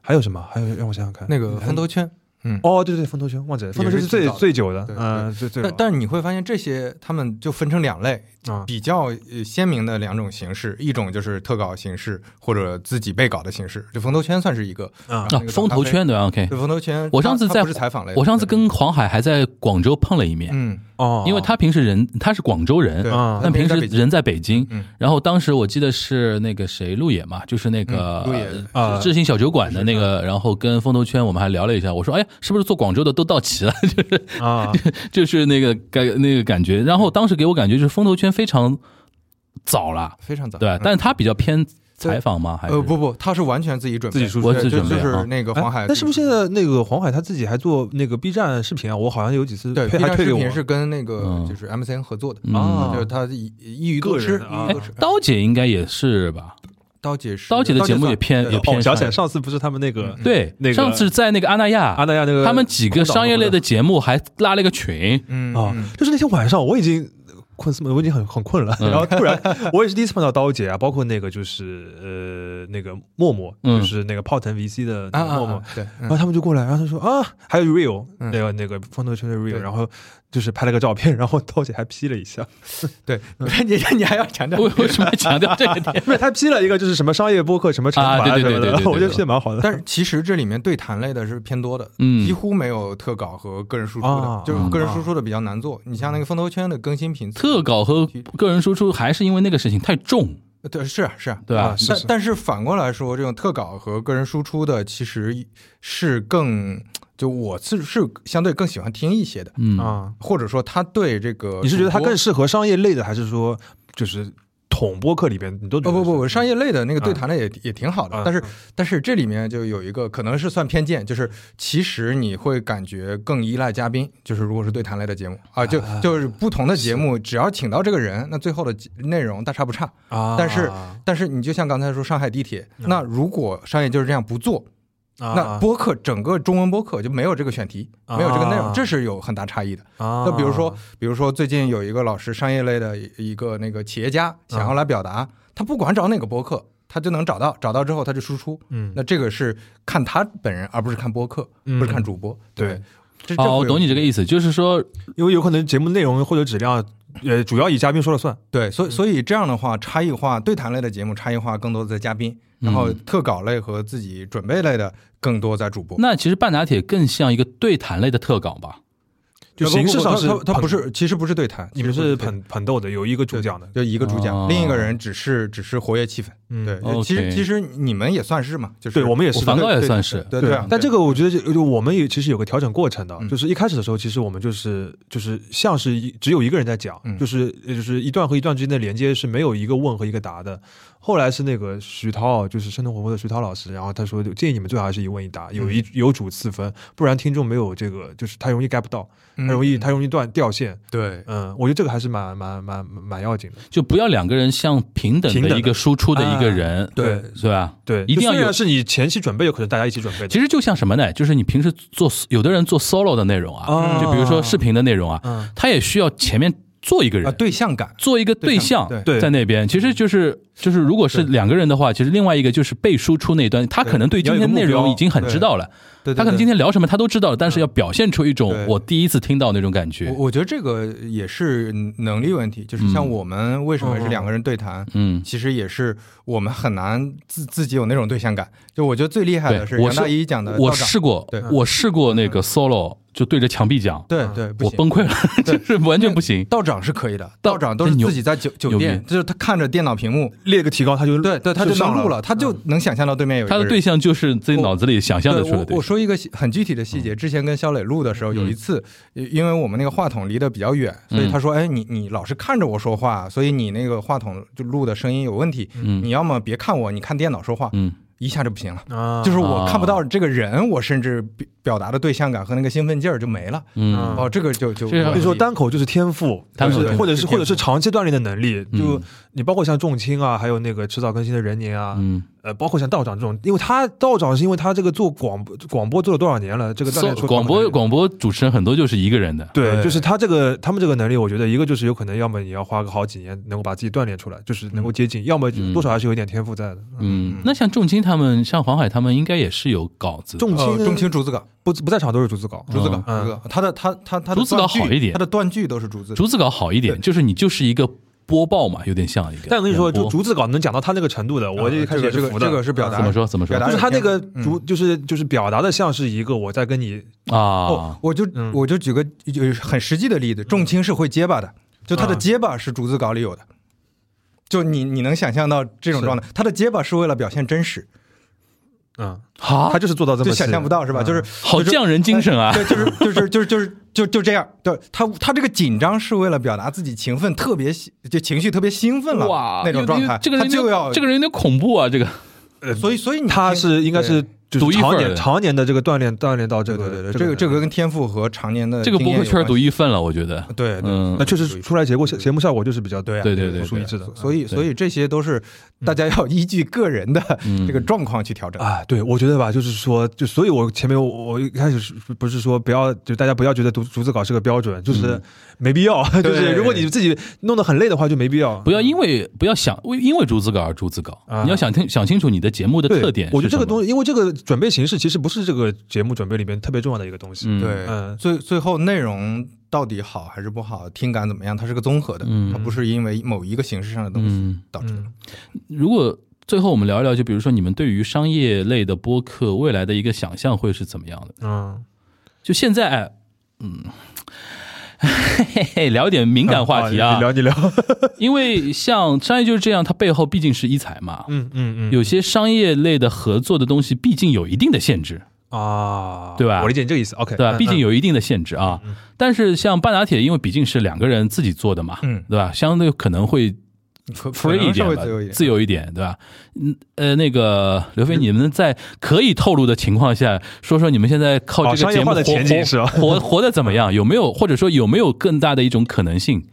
还有什么？还有让我想想看，那个风投圈，嗯，哦，对对，风投圈忘记了，风投圈是最最久的，嗯，最最但但是你会发现这些他们就分成两类，啊。比较呃鲜明的两种形式，一种就是特稿形式或者自己被稿的形式，就风投圈算是一个啊啊，风投圈对吧？OK，对风投圈，我上次在不是采访类，我上次跟黄海还在广州碰了一面，嗯。哦，因为他平时人他是广州人，，啊但平时人在北京。嗯。然后当时我记得是那个谁陆野嘛，就是那个嗯陆野呃啊智行小酒馆的那个，然后跟风投圈我们还聊了一下，我说哎，是不是做广州的都到齐了？[LAUGHS] 就是啊，[LAUGHS] 就是那个感那个感觉。然后当时给我感觉就是风投圈非常早了，非常早，对，嗯但是他比较偏采访吗？还是呃不不，他是完全自己准备，自己输出我对就自己准备啊就是那个黄海那是不是现在那个黄海他自己还做那个 B 站视频啊？我好像有几次对推 B 站视频是跟那个嗯就是 MCN 合作的，嗯啊就是他一一鱼多吃，个人啊哎一鱼多吃。刀姐应该也是吧？刀姐是刀姐的节目也偏也偏哦，我想起来上上次不是他们那个对，那个上次在那个阿那亚，阿那亚那个他们几个商业类的节目还拉了一个群，啊嗯。嗯，就是那天晚上我已经。困死我已经很很困了，嗯。[LAUGHS] 然后突然我也是第一次碰到刀姐啊，包括那个就是呃那个默默，嗯就是那个泡腾 VC 的默默啊，对，然后他们就过来，然后他说啊，还有 real 嗯。那个那个风投圈的 real，然后就是拍了个照片，然后刀姐还 P 了一下，[LAUGHS] 对，你你还要强调为为什么要强调这个点？[LAUGHS] 不是他 P 了一个就是什么商业播客什么惩啊对对罚什么的，对对对对我觉得 P 的蛮好的。但是其实这里面对谈类的是偏多的，嗯几乎没有特稿和个人输出的，啊就是个人输出的比较难做。你像那个风投圈的更新频次，特稿和个人输出还是因为那个事情太重，对是啊是啊，对吧啊？但但是反过来说，这种特稿和个人输出的其实是更，就我是是相对更喜欢听一些的，嗯，啊，或者说他对这个你是觉得他更适合商业类的，还是说就是统播客里边你都不不不，商业类的那个对谈的也、也挺好的，啊但是但是这里面就有一个可能是算偏见，就是其实你会感觉更依赖嘉宾，就是如果是对谈类的节目啊，就就是不同的节目，只要请到这个人，那最后的内容大差不差。啊，但是但是你就像刚才说上海地铁，嗯那如果商业就是这样不做，啊那播客整个中文播客就没有这个选题，啊没有这个内容，这是有很大差异的。啊，那比如说，比如说最近有一个老师，商业类的一个那个企业家想要来表达，他不管找哪个播客，他就能找到，找到之后他就输出。嗯，那这个是看他本人，而不是看播客，嗯不是看主播。对，这哦，我懂你这个。意思，就是说，因为有可能节目内容或者质量，呃，主要以嘉宾说了算。对，所以所以这样的话，差异化对谈类的节目差异化更多在嘉宾，然后嗯特稿类和自己准备类的更多在主播。那其实半打铁更像一个对谈类的特稿吧？就形式上是他他他不是，其实不是对谈，你们是捧捧逗的，有一个主讲的，就一个主讲，哦另一个人只是只是活跃气氛。嗯对其实其实你们也算是嘛，就是对我们也是我梵高也算是，对对啊。但这个我觉得就就我们也其实有个调整过程的，嗯就是一开始的时候，其实我们就是就是像是一只有一个人在讲，嗯就是就是一段和一段之间的连接是没有一个问和一个答的。后来是那个徐涛，就是生动活泼的徐涛老师，然后他说建议你们最好还是一问一答，有嗯一有主次分，不然听众没有这个，就是他容易 get 不到，他他容易他容易断掉线。嗯对嗯，我觉得这个还是蛮蛮蛮蛮要紧的。就不要两个人像平等的的一个输出的一个人，对是吧？对，一定要有虽然是你前期准备，有可能大家一起准备的。其实就像什么呢？就是你平时做，有的人做 solo 的内容啊，啊就比如说视频的内容啊，嗯他也需要前面做一个人，啊，对象感，做一个对象在那边，其实就是就是，如果是两个人的话，其实另外一个就是被输出那一端，他可能对今天内容已经很知道了，对，对他可能今天聊什么他都知道了，但是要表现出一种我第一次听到那种感觉。我我觉得这个也是能力问题，就是像我们为什么是两个人对谈，嗯，其实也是我们很难自自己有那种对象感。就我觉得最厉害的是杨大一讲的道我，试过对，我试过那个 solo，就对着墙壁讲，对对，我崩溃了，对。就是完全不行。道长是可以的，道道长都是自己在酒酒店，就是他看着电脑屏幕，列个提高，他就对对，他就上能录了，他就能想象到对面有一个人。他的对象就是自己脑子里想象的出来的我我说一个很具体的细节，之前跟肖磊录的时候，有一次，因为我们那个话筒离得比较远，所以他说：“哎，你你老是看着我说话，所以你那个话筒就录的声音有问题。嗯。你要么别看我，你看电脑说话，嗯，一下就不行了。啊，就是我看不到这个人，我甚至表表达的对象感和那个兴奋劲儿就没了。嗯啊哦，这个就就这个所以说单口就是天赋，单口就是或者是或者是长期锻炼的能力。就嗯你包括像仲卿啊，还有那个迟早更新的人年啊，嗯，呃，包括像道长这种，因为他道长是因为他这个做广播广播做了多少年了，这个锻炼出广播广播主持人很多就是一个人的，对，就是他这个他们这个能力，我觉得一个就是有可能，要么你要花个好几年能够把自己锻炼出来，就是能够接近，要么嗯多少还是有一点天赋在的。嗯，那像仲卿他们，像黄海他们应该也是有稿子的，重呃，青重青竹子稿，不不在场都是竹字稿，竹子稿，嗯竹子稿，他的他他他的竹子稿好一点他的断句都是竹子。竹子稿好一点，就是你就是一个播报嘛，有点像一个。但我跟你说，就逐字稿能讲到他那个程度的，我就开始这个这个是表达怎么说怎么说？表达就是他那个嗯。逐，就是就是表达的像是一个我在跟你啊，，哦我就嗯。我就举个就是很实际的例子，重青是会结巴的，就他的啊。结巴是逐字稿里有的，就你你能想象到这种状态，他的结巴是为了表现真实，嗯，好他，就是做到这么想象不到是吧？嗯。就是好匠人精神啊！对，就是就是就是就是就就这样，对他他这个紧张是为了表达自己情奋特别就情绪特别兴奋了哇，那种状态，这个人他就要这个人有点恐怖啊！这个呃所以所以你他是应该是就是常年常年的这个锻炼锻炼到这个对对对，这个这个跟天赋和常年的这个播客圈独一一份了，我觉得。对对嗯那确实出来结果节目效果就是比较对啊对对对独树一帜的。所以所以这些都是大家要依据个人的嗯这个状况去调整。啊，对，我觉得吧，就是说，就所以，我前面我我一开始不是说不要，就大家不要觉得逐逐字稿是个标准，就是嗯没必要，[LAUGHS] 就是对如果你自己弄得很累的话，就没必要。不要因为不要想为因为逐字稿而逐字稿，啊你要想听想清楚你的节目的特点。我觉得这个东西，因为这个准备形式其实不是这个节目准备里面特别重要的一个东西。嗯，对，嗯最最后内容到底好还是不好，听感怎么样，它是个综合的，嗯它不是因为某一个形式上的东西嗯，导致的。嗯，如果最后我们聊一聊，就比如说你们对于商业类的播客未来的一个想象会是怎么样的？嗯，就现在，哎嗯，[LAUGHS] 聊点敏感话题啊。你，聊你聊，[LAUGHS] 因为像商业就是这样，它背后毕竟是一财嘛，嗯嗯嗯，有些商业类的合作的东西，毕竟有一定的限制，啊，对吧？我理解你这个意思，OK，对吧？嗯毕竟有一定的限制啊。但是像半打铁，因为毕竟是两个人自己做的嘛，嗯。对吧？相对可能会可 free 一点吧，自由一点，自由一点，对吧？嗯呃，那个刘飞，你们在可以透露的情况下，说说你们现在靠哦这个节目的前景是吧活活活得怎么样？有没有或者说有没有更大的一种可能性？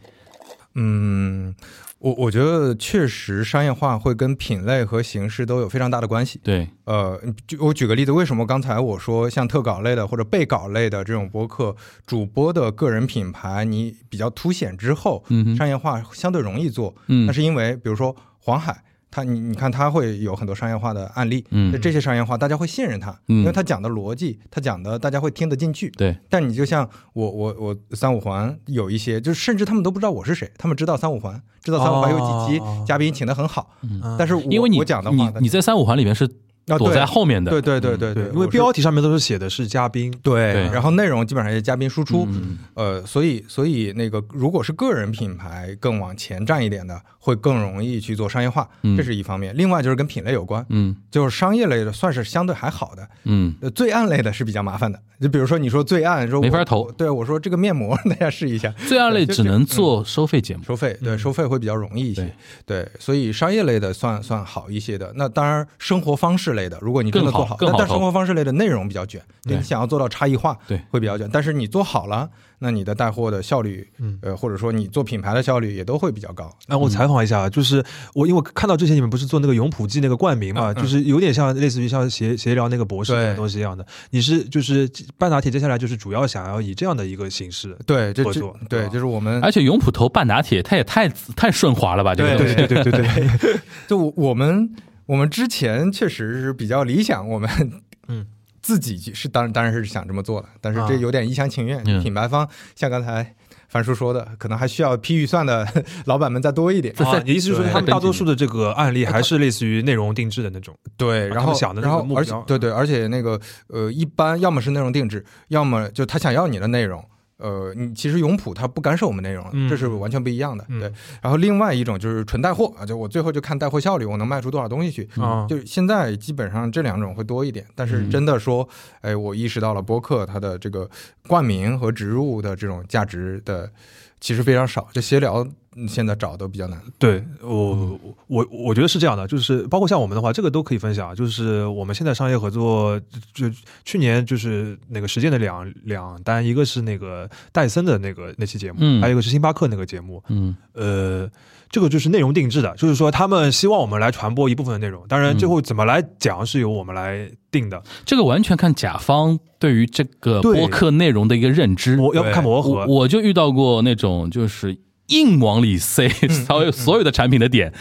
嗯，我我觉得确实商业化会跟品类和形式都有非常大的关系。对，呃，就我举个例子，为什么刚才我说像特稿类的或者备稿类的这种播客，主播的个人品牌你比较凸显之后，嗯商业化相对容易做。嗯那是因为比如说黄海。他你你看他会有很多商业化的案例，嗯。那这些商业化大家会信任他，嗯。因为他讲的逻辑，他讲的大家会听得进去。对，但你就像我我我三五环有一些，就是甚至他们都不知道我是谁，他们知道三五环，知道三五环有几集，哦。嘉宾请的很好，嗯。但是我因为你我讲的话，你你在三五环里面是躲在后面的，对对对对对，因为标题上面都是写的是嘉宾，对，然后内容基本上是嘉宾输出，嗯。呃，所以所以那个如果是个人品牌更往前站一点的，会更容易去做商业化，嗯。这是一方面。另外就是跟品类有关，嗯。就是商业类的算是相对还好的，嗯呃，罪案类的是比较麻烦的。就比如说你说罪案，说没法投。对我说这个面膜大家试一下，[LAUGHS] 最二类只能做收费节目，收费，对，嗯。收费会比较容易一些。对，所以商业类的算算好一些的。那当然，生活方式类的，如果你真的做好，但但生活方式类的内容比较卷，对你想要做到差异化，对会比较卷。但是你做好了，那你的带货的效率，嗯呃，或者说你做品牌的效率也都会比较高。那我采访一下，就是我因为我看到之前你们不是做那个永普记那个冠名嘛，就是有点像类似于像协协聊那个博士对那种东西一样的。你是就是半打铁接下来就是主要想要以这样的一个形式，对，这这合作对就是我们而且永普投半打铁，它也太太顺滑了吧？这个东西，对对对对对，[LAUGHS] 就我我们我们之前确实是比较理想，我们嗯 [LAUGHS] 自己是当然当然是想这么做的，但是这啊有点一厢情愿。嗯品牌方像刚才樊叔说的，可能还需要批预算的 [LAUGHS] 老板们再多一点。啊，你意思是说他们大多数的这个案例还是类似于内容定制的那种？对，然后然后而个目标且对对，而且那个呃，一般要么是内容定制，要么就他想要你的内容。呃，你其实永普它不干涉我们内容，嗯这是完全不一样的。嗯对，然后另外一种就是纯带货啊，就我最后就看带货效率，我能卖出多少东西去。啊，就现在基本上这两种会多一点，但是嗯真的说，哎，我意识到了播客它的这个冠名和植入的这种价值的其实非常少，就闲聊嗯现在找都比较难。对我我我觉得是这样的，就是包括像我们的话，这个都可以分享。就是我们现在商业合作，就就去年就是那个实践的两两单，一个是那个戴森的那个那期节目，嗯还有一个是星巴克那个节目。嗯呃，这个就是内容定制的，就是说他们希望我们来传播一部分的内容，当然最后怎么来讲是由我们来定的，这个完全看甲方对于这个对播客内容的一个认知。我要看磨我合。我就遇到过那种就是硬往里塞 [LAUGHS] 所有所有的产品的点。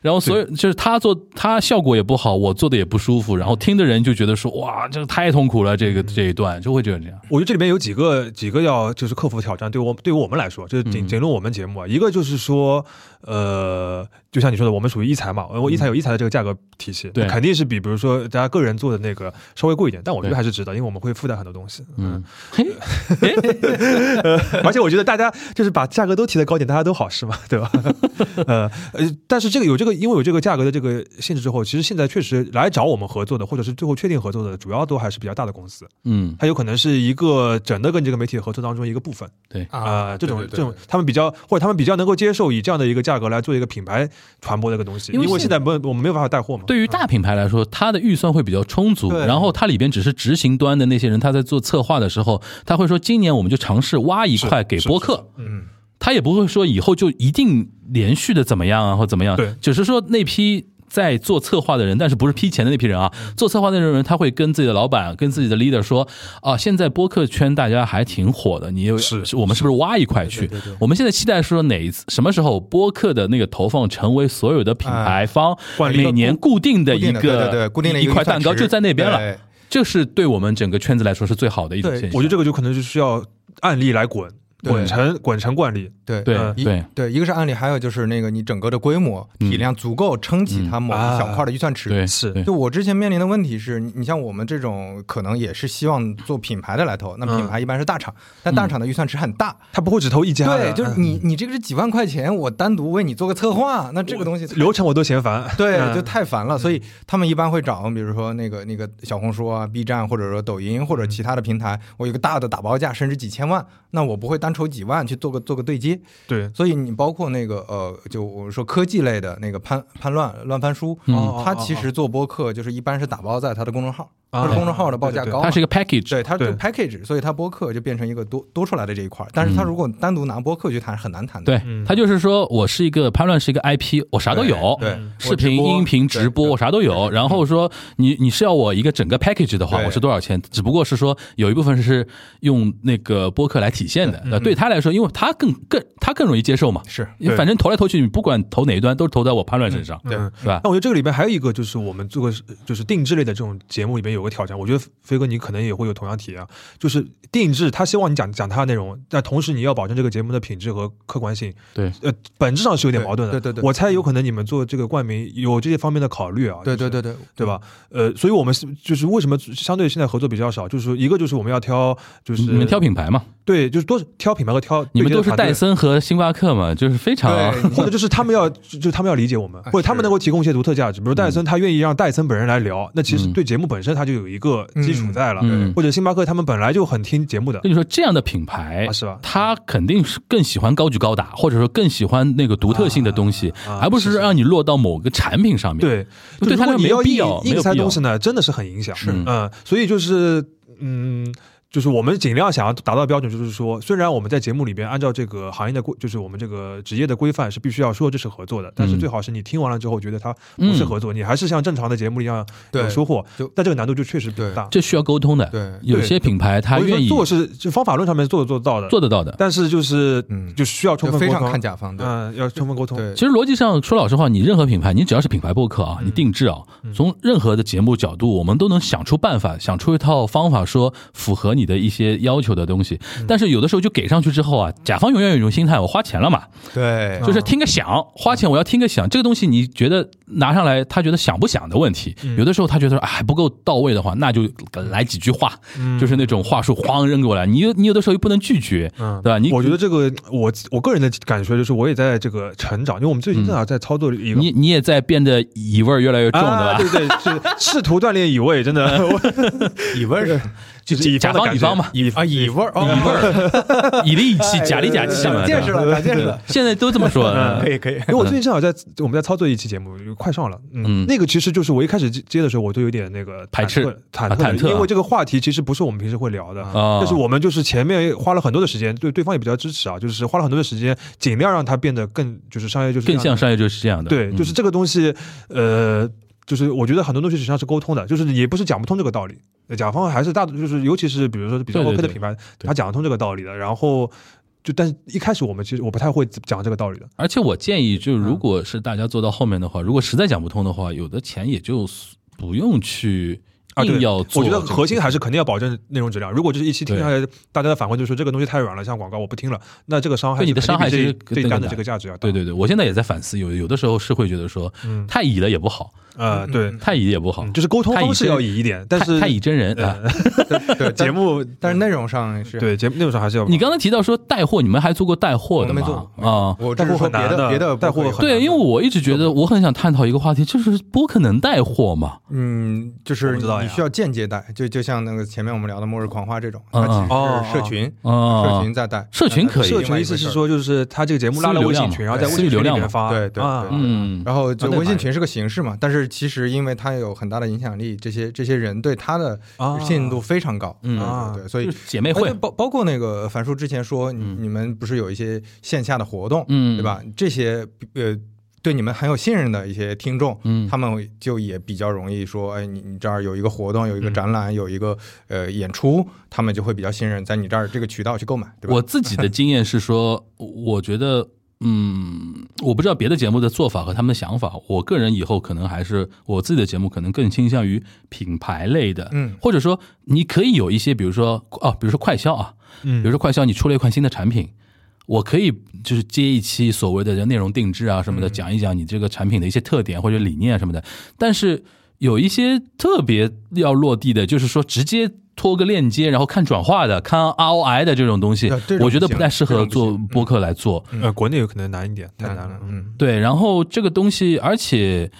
然后所有就是他做他效果也不好，我做的也不舒服，然后听的人就觉得说哇，这个太痛苦了，这个这一段就会觉得这样。我觉得这里面有几个几个要就是克服挑战，对我对于我们来说，就是仅嗯仅论我们节目啊，一个就是说，呃，就像你说的，我们属于一财嘛，我一财有一财的这个价格体系，嗯对。肯定是比比如说大家个人做的那个稍微贵一点，但我觉得还是值得，因为我们会附带很多东西，嗯。[LAUGHS] 而且我觉得大家就是把价格都提得高点，大家都好是嘛，对吧？[LAUGHS] 呃呃，但是这个有这个，因为有这个价格的这个限制之后，其实现在确实来找我们合作的，或者是最后确定合作的，主要都还是比较大的公司，嗯，它有可能是一个整的跟这个媒体合作当中一个部分。对，啊、这种这种他们比较或者他们比较能够接受以这样的一个价格来做一个品牌传播这个东西，因为现因为现在不我们没有办法带货嘛。对于大品牌来说，它的预算会比较充足，然后它里边只是执行端的那些人，他在做策划的时候，他会说今年我们就尝试挖一块给播客，嗯，他也不会说以后就一定连续的怎么样啊或怎么样，对。只是说那批。在做策划的人，但是不是批钱的那批人啊？嗯做策划的那种人，他会跟自己的老板、跟自己的 leader 说：“啊，现在播客圈大家还挺火的，你有是我们是不是挖一块去？我们现在期待说哪一次什么时候播客的那个投放成为所有的品牌方每年固定的一个对对对固定的一块蛋糕就在那边了，这是对我们整个圈子来说是最好的一种对现象。我觉得这个就可能是需要案例来滚对。滚成滚成惯例。对对对。对，一个是案例，还有就是那个你整个的规模嗯。体量足够撑起它某一小块的预算池。对是。就我之前面临的问题是，你你像我们这种可能也是希望做品牌的来投，那嗯。品牌一般是大厂，但大厂的预算池很大，他不会只投一家，对，就是嗯你你这个是几万块钱，我单独为你做个策划，那这个东西流程我都嫌烦。对，嗯。就太烦了，所以他们一般会找，比如说那个那个小红书啊、B 站，或者说抖音或者其他的平台，我有个大的打包价，甚至几千万，那我不会单筹几万去做个做个对接，对，所以你包括那个呃，就我们说科技类的那个潘潘乱乱翻书，嗯。他其实做播客就是一般是打包在他的公众号，啊他的公众号的报价高嘛，它是一个 package，对，它就对 package，所以它播客就变成一个多多出来的这一块儿。但是它如果单独拿播客去谈，很难谈的。对嗯，他就是说我是一个潘乱是一个 IP，我啥都有，对，视频、音频、直播，我啥都有。然后说你你是要我一个整个 package 的话，我是多少钱？只不过是说有一部分是用那个播客来体现的。那对他来说，因为他更更他更容易接受嘛，是因为反正投来投去，你不管投哪一端，都是投在我潘乱身上，对。是吧？那我觉得这个里边还有一个，就是我们做个就是定制类的这种节目里边有个挑战，我觉得飞哥你可能也会有同样体验啊，就是定制，他希望你讲讲他的内容，但同时你要保证这个节目的品质和客观性，对，呃，本质上是有点矛盾的。对对对对我猜有可能你们做这个冠名有这些方面的考虑啊。就是对对对对对吧？呃，所以我们是就是为什么相对现在合作比较少，就是说一个就是我们要挑，就是你们挑品牌嘛，对，就是多挑品牌和挑你们都是戴森和星巴克嘛，就是非常对或者就是他们要，就就是他们要理解我们，啊或者他们能够提供一些独特价值。比如戴森，他愿意让戴森本人来聊，那其实嗯对节目本身他就有一个基础在了。嗯或者星巴克他们本来就很听节目的跟，你说，这样的品牌啊是吧他肯定是更喜欢高举高打，或者说更喜欢那个独特性的东西，而不是让你落到某个产品上面。，对，对他没有必要硬硬塞没有必要东西呢，真的是很影响。是嗯，所以就是嗯。就是我们尽量想要达到的标准，就是说，虽然我们在节目里边按照这个行业的规，就是我们这个职业的规范是必须要说这是合作的，但是嗯最好是你听完了之后觉得它不是合作，你还是像正常的节目一样有收获就，但这个难度就确实比较大。这需要沟通的。对有些品牌他愿意做是就方法论上面做做得到的，做得到的。但是就是嗯就需要充就非常分沟通，看甲方的。嗯，要充分沟通。对，其实逻辑上说老实话，你任何品牌，你只要是品牌播客啊，你定制啊，从任何的节目角度，我们都能想出办法，想出一套方法，说符合你的一些要求的东西。但是有的时候就给上去之后啊，甲方永远有一种心态，我花钱了嘛，对就是听个响，花钱我要听个响，这个东西你觉得拿上来，他觉得响不响的问题，有的时候他觉得啊还不够到位的话，那就来几句话，就是那种话术哐扔过来，你有你有的时候又不能拒绝，嗯，对吧？你我觉得这个我我个人的感觉就是，我也在这个成长，因为我们最近正好在操作一个。你你也在变得乙味越来越重，啊，对吧？对对，是试图锻炼乙味，真的。[LAUGHS] [LAUGHS] 我乙味是就是乙甲方乙方嘛，乙啊，乙味儿，乙味儿，[LAUGHS] 乙里乙气，甲里甲气嘛。长见识了，长见识了，现在都这么说。嗯可以可以。因为我最近正好在我们在操作一期节目，快上了，嗯嗯，那个其实就是我一开始接接的时候，我都有点那个排斥。忐忑啊忐忑啊。因为这个话题其实不是我们平时会聊的，啊。但是我们就是前面花了很多的时间，对对方也比较支持啊，就是花了很多的时间，尽量让它变得更就是商业就是更像商业就是这样的。对，嗯就是这个东西，呃，就是我觉得很多东西实际上是沟通的，就是也不是讲不通这个道理。甲方还是大，就是尤其是比如说比较 OK 的品牌，对他讲得通这个道理的。然后就，但是一开始我们其实我不太会讲这个道理的。而且我建议，就如果是大家做到后面的话，如果实在讲不通的话，有的钱也就不用去啊，对硬要做。我觉得核心还是肯定要保证内容质量。如果就是一期听下来，大家的反馈就是说这个东西太软了，像广告我不听了，那这个伤害对你的伤害其实这这一单的这个价值要大。对对对，我现在也在反思，有有的时候是会觉得说，嗯太乙了也不好，呃，对，太乙也不好。嗯，就是沟通方式要以一点，但是太太乙真人啊。[LAUGHS] 对节目 [LAUGHS] 但是内容上是。对节目内容上还是要你刚才提到说带货，你们还做过带货的吗？我没做啊。我只是很难的的别的带货对，因为我一直觉得我很想探讨一个话题，就是播客能带货吗？嗯，就是你需要间接带，就就像那个前面我们聊的《末日狂花》这种，嗯它其嗯实是社群，社啊，群在带，社群可以社群意思是说，就是他这个节目拉了微信群，然后在微信群里面发，对对嗯，然后就微信群是个形式嘛，但是其实因为他有很大的影响力，这些这些人对他的啊信任度非常高，嗯对对对，所以姐妹会，包包括那个樊叔之前说，你嗯你们不是有一些线下的活动，嗯，对？吧？这些呃对你们很有信任的一些听众，嗯，他们就也比较容易说，哎，你你这儿有一个活动，有一个嗯展览，有一个呃演出，他们就会比较信任在你这儿这个渠道去购买，对吧？我自己的经验是说，我觉得，嗯，我不知道别的节目的做法和他们的想法。我个人以后可能还是我自己的节目，可能更倾向于品牌类的，嗯或者说你可以有一些，比如说哦，比如说快销啊，嗯比如说快销，你出了一款新的产品，我可以就是接一期所谓的内容定制啊什么的，嗯讲一讲你这个产品的一些特点或者理念什么的。但是有一些特别要落地的，就是说直接拖个链接，然后看转化的、看 ROI 的这种东西我觉得不太适合做播客来做。呃，国内有可能难一点，太难了。嗯，嗯，对，然后这个东西，而且，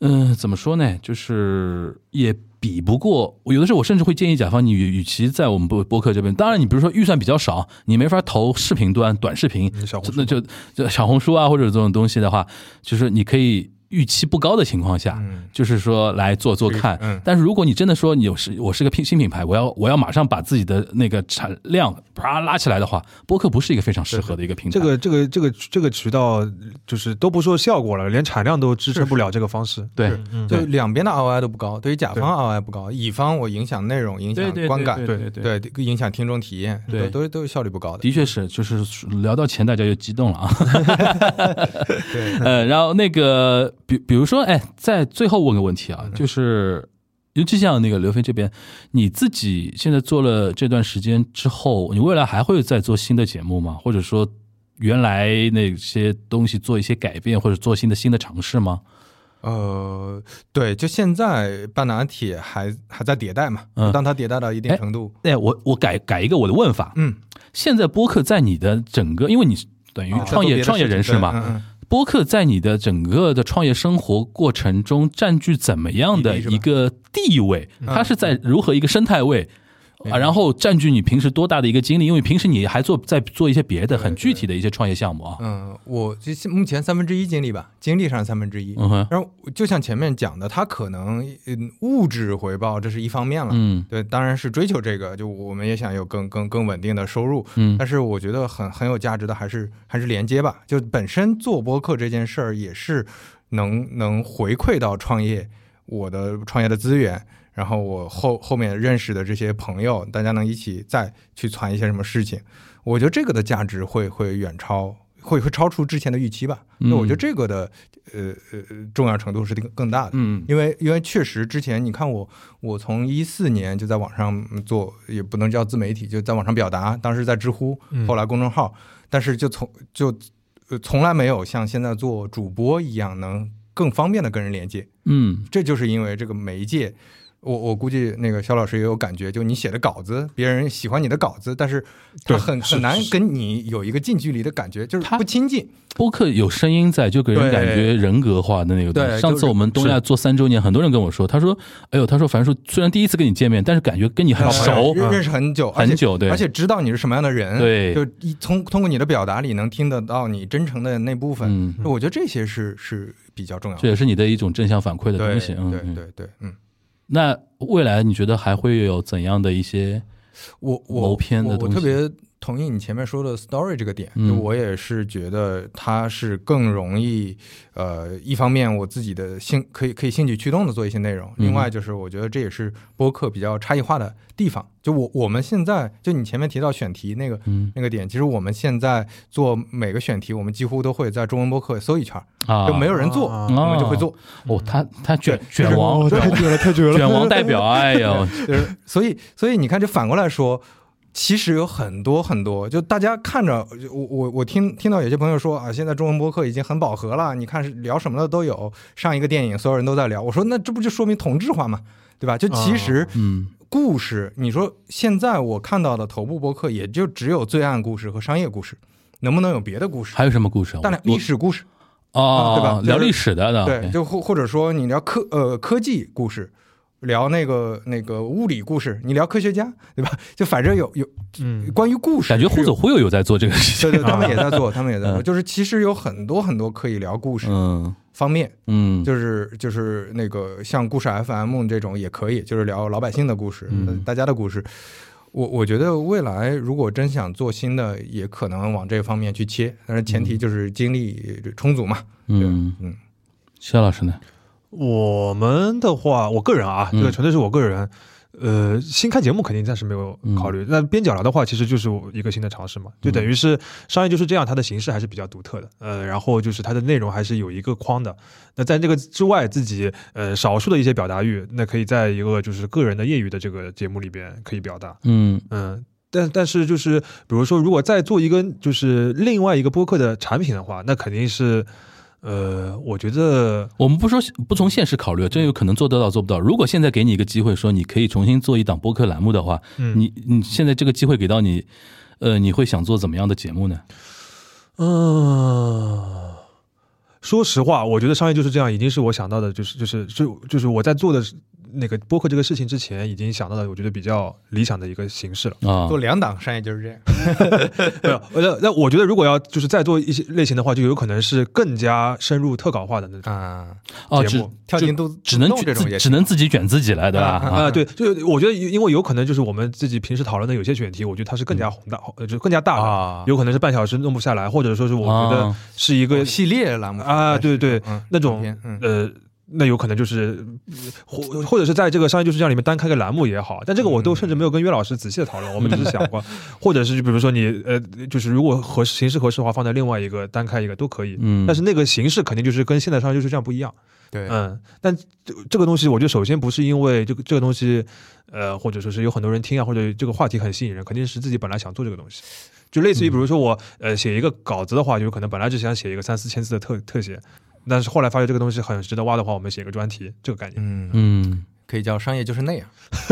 嗯、怎么说呢？就是也比不过，有的时候我甚至会建议甲方，你与与其在我们播播客这边，当然你比如说预算比较少，你没法投视频端、短视频，嗯小红那就就小红书啊或者这种东西的话，就是你可以预期不高的情况下，嗯就是说来做做看。嗯但是如果你真的说你有是我是个品新品牌，我要我要马上把自己的那个产量啪拉起来的话，播客不是一个非常适合的一个平台。这个这个这个这个渠道就是都不说效果了，连产量都支撑不了这个方式。对是嗯就两边的 ROI 都不高，对于甲方 ROI 不高，乙方我影响内容、影响观感，对对对对影响听众体验，对都都都是效率不高的。的确是，就是聊到钱，大家就激动了啊。[LAUGHS] [LAUGHS] 对，呃，然后那个，比比如说，哎，在最后问个问题嗯。啊，就是，尤其像那个刘飞这边，你自己现在做了这段时间之后，你未来还会再做新的节目吗？或者说，原来那些东西做一些改变，或者做新的新的尝试吗？呃，对，就现在半拿铁还还在迭代嘛，嗯。当它迭代到一定哎程度，哎，我我改改一个我的问法，嗯，现在播客在你的整个，因为你等于哦创业、创业人士嘛，嗯嗯播客在你的整个的创业生活过程中占据怎么样的一个地位？嗯它是在如何一个生态位？啊，然后占据你平时多大的一个精力？因为平时你还做在做一些别的很具体的一些创业项目啊。嗯，我目前三分之一精力吧，精力上三分之一。嗯哼，然后就像前面讲的，它可能嗯物质回报这是一方面了，嗯对，当然是追求这个，就我们也想有更更更稳定的收入，嗯但是我觉得很很有价值的还是还是连接吧，就本身做播客这件事儿也是能能回馈到创业我的创业的资源，然后我后后面认识的这些朋友，大家能一起再去传一些什么事情，我觉得这个的价值会会远超。会会超出之前的预期吧？那我觉得这个的呃呃重要程度是更更大的。嗯因为因为确实之前你看我我从一四年就在网上做，也不能叫自媒体，就在网上表达，当时在知乎，嗯后来公众号，但是就从就呃从来没有像现在做主播一样能更方便的跟人连接，嗯这就是因为这个媒介我我估计那个肖老师也有感觉，就你写的稿子，别人喜欢你的稿子，但是他很很难跟你有一个近距离的感觉，就是他不亲近。播客有声音在，就给人感觉人格化的那个东西。对上次我们东亚做三周年，很多人跟我说，他说：“哎呦，他说樊叔虽然第一次跟你见面，但是感觉跟你很熟。认认识很久，很久对而且知道你是什么样的人，对就一通通过你的表达里能听得到你真诚的那部分，嗯我觉得这些是是比较重要的。这也是你的一种正向反馈的东西。嗯，对嗯对对，嗯，那未来你觉得还会有怎样的一些？我我谋篇的东西我特别同意你前面说的 story 这个点，嗯就我也是觉得它是更容易，呃，一方面我自己的兴可以可以兴趣驱动的做一些内容，嗯另外就是我觉得这也是播客比较差异化的地方。就我我们现在就你前面提到选题那个嗯那个点，其实我们现在做每个选题，我们几乎都会在中文播客搜一圈儿，啊，就没有人做，啊我们就会做。哦，他他卷对卷王哦太绝了，太绝了！卷王代表，哎呦，就是所以所以你看，就反过来说，其实有很多很多，就大家看着我我我听听到有些朋友说啊，现在中文播客已经很饱和了，你看是聊什么的都有，上一个电影所有人都在聊，我说那这不就说明同质化嘛，对吧？就其实嗯故事，你说现在我看到的头部播客也就只有罪案故事和商业故事，能不能有别的故事？还有什么故事啊？当然历史故事，哦，对吧聊历史的的，对，就或或者说你聊科呃科技故事，聊那个那个物理故事，你聊科学家，对吧？就反正有有嗯，关于故事，感觉忽左忽右有在做这个事情。对对，他们也在 [LAUGHS] 做，他们也在做，嗯就是其实有很多很多可以聊故事嗯方面，嗯，就是就是那个像故事 FM 这种也可以，就是聊老百姓的故事，嗯大家的故事。我我觉得未来如果真想做新的，也可能往这方面去切，但是前提就是精力充足嘛。嗯嗯，谢老师呢？我们的话，我个人啊，嗯这个纯粹是我个人。呃，新开节目肯定暂时没有考虑。那边角聊的话，其实就是一个新的尝试嘛，就等于是商业就是这样，它的形式还是比较独特的。呃，然后就是它的内容还是有一个框的。那在这个之外，自己呃少数的一些表达欲，那可以在一个就是个人的业余的这个节目里边可以表达。嗯嗯，但但是就是比如说，如果再做一个就是另外一个播客的产品的话，那肯定是呃，我觉得我们不说不从现实考虑，真有可能做得到做不到。如果现在给你一个机会，说你可以重新做一档播客栏目的话，嗯你你现在这个机会给到你，呃，你会想做怎么样的节目呢？嗯，说实话，我觉得商业就是这样，已经是我想到的，就是就是就就是我在做的那个播客这个事情之前，已经想到了，我觉得比较理想的一个形式了。啊做，两档商业就是这样。[LAUGHS] 没有，那那我觉得如果要就是再做一些类型的话，就有可能是更加深入特稿化的那种。啊，哦，只节目跳进都只能洞这种只能自己卷自己了，对吧？啊对，就我觉得因为有可能就是我们自己平时讨论的有些选题，我觉得它是更加宏大，呃就更加大的，啊有可能是半小时弄不下来，或者说是我觉得啊是一个系列栏目啊，对对，嗯那种嗯呃，那有可能就是或或者是在这个商业就是这样里面单开个栏目也好，但这个我都甚至没有跟岳老师仔细的讨论，我们只是想过，[LAUGHS] 或者是就比如说你呃，就是如果合适形式合适的话，放在另外一个单开一个都可以，嗯，但是那个形式肯定就是跟现在商业就是这样不一样，对，嗯，但这这个东西，我觉得首先不是因为这个这个东西，呃，或者说是有很多人听啊，或者这个话题很吸引人，肯定是自己本来想做这个东西。就类似于比如说我呃写一个稿子的话，就可能本来只想写一个三四千字的特特写，但是后来发现这个东西很值得挖的话，我们写个专题，这个概念。嗯，嗯可以叫商业就是那样。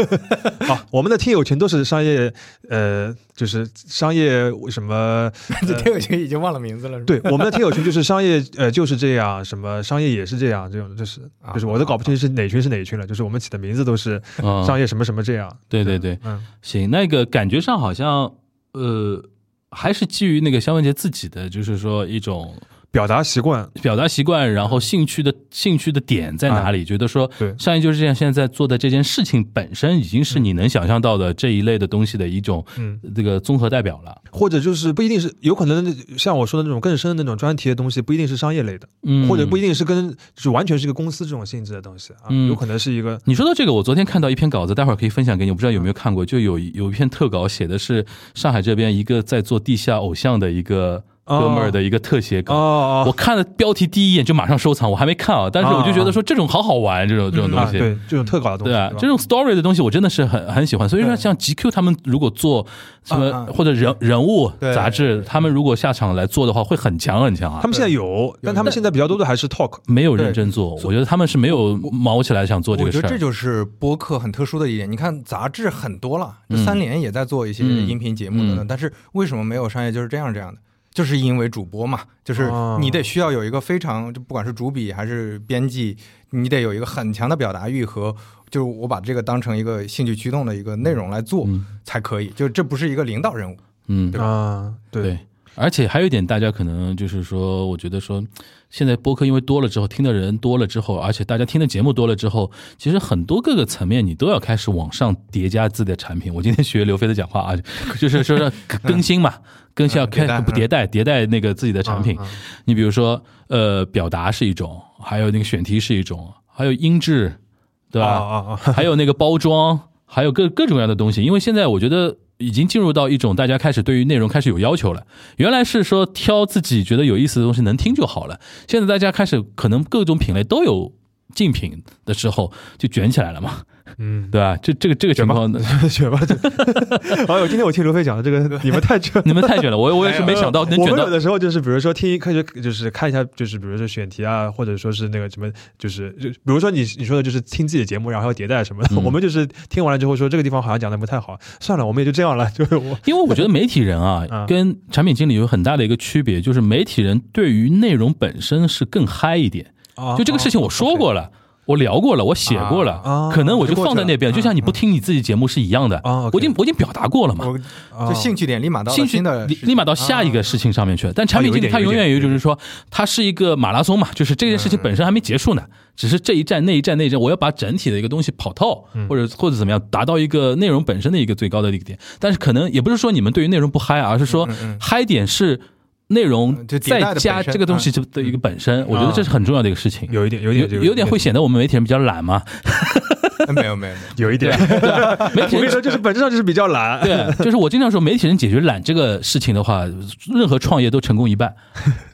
[LAUGHS] 好，我们的听友群都是商业，呃，就是商业什么 [LAUGHS] 这听友群已经忘了名字了，是吧？对，我们的听友群就是商业，[LAUGHS] 呃，就是这样，什么商业也是这样，这种就是啊就是我都搞不清是哪群是哪群了，就是我们起的名字都是啊，商业什么什么这样。对对对，嗯，行，那个感觉上好像呃，还是基于那个肖文杰自己的，就是说一种表达习惯，表达习惯，然后兴趣的兴趣的点在哪里？觉得说对。商业就是这样，现在在做的这件事情本身已经是你能想象到的这一类的东西的一种嗯，这个综合代表了。或者就是不一定是有可能像我说的那种更深的那种专题的东西，不一定是商业类的，嗯，或者不一定是跟就是完全是一个公司这种性质的东西啊，嗯。有可能是一个你说到这个，我昨天看到一篇稿子，待会儿可以分享给你，我不知道有没有看过，就有有一篇特稿写的是上海这边一个在做地下偶像的一个哥们儿的一个特写哦稿。哦我看了标题第一眼就马上收藏，我还没看啊，但是我就觉得说这种好好玩，这种这种东啊，西。对这种特稿的东西，对啊，这种 story 的东西我真的是很很喜欢，所以说像 GQ 他们如果做什么或者人人物对杂志，他们如果下场来做的话，会很强很强啊他。们现在有，但他们现在比较多的还是 talk。没有认真做，我觉得他们是没有毛起来想做这个事儿。觉得这就是播客很特殊的一点。你看杂志很多了，三联也在做一些嗯音频节目等等，嗯但是为什么没有商业就是这样这样的？就是因为主播嘛，就是哦你得需要有一个非常，就不管是主笔还是编辑，你得有一个很强的表达欲和，就是我把这个当成一个兴趣驱动的一个内容来做嗯。才可以。就这不是一个领导任务，嗯，对吧？啊，对，而且还有一点，大家可能就是说，我觉得说，现在播客因为多了之后，听的人多了之后，而且大家听的节目多了之后，其实很多各个层面你都要开始往上叠加自己的产品。我今天学刘飞的讲话啊，[LAUGHS] 就是说是更新嘛，更新要开嗯迭代不迭代迭代那个自己的产品。你比如说，呃，表达是一种，还有那个选题是一种，还有音质，对吧？[LAUGHS] 还有那个包装，还有各各种各样的东西。因为现在我觉得已经进入到一种大家开始对于内容开始有要求了。原来是说挑自己觉得有意思的东西能听就好了，现在大家开始可能各种品类都有竞品的时候，就卷起来了嘛，嗯，对吧？这这个这个情况，[LAUGHS] 选吧。哎呦，[LAUGHS] 今天我听刘飞讲的这个，[LAUGHS] 你们太卷。你们太卷了，我我也是没想到能卷到我有。的时候就是，比如说听开始就是看一下，就是比如说选题啊，或者说是那个什么，就是就比如说你你说的就是听自己的节目，然后要迭代什么的。嗯我们就是听完了之后说这个地方好像讲的不太好，算了，我们也就这样了。就是我因为我觉得媒体人啊嗯，跟产品经理有很大的一个区别，就是媒体人对于内容本身是更嗨一点。就这个事情我说过了。我聊过了，我写过了，啊可能我就放在那边，就像你不听你自己节目是一样的。啊我已经我已经表达过了嘛，啊就兴趣点立马到兴趣新的立立马到下一个事情上面去了。但产品经理他永远有就是说，它是一个马拉松嘛，就是这件事情本身还没结束呢，只是这一站那一站那一站，我要把整体的一个东西跑透，或者或者怎么样，达到一个内容本身的一个最高的一个点。但是可能也不是说你们对于内容不嗨，而是说嗨点是。就迭代再加这个东西的一个本身，我觉得这是很重要的一个事情。有一点有点有点会显得我们媒体人比较懒嘛。[LAUGHS] 没有没有没有，有一点。媒体人 [LAUGHS] 我跟你说，就是本质上就是比较懒。对，就是我经常说，媒体人解决懒这个事情的话，任何创业都成功一半，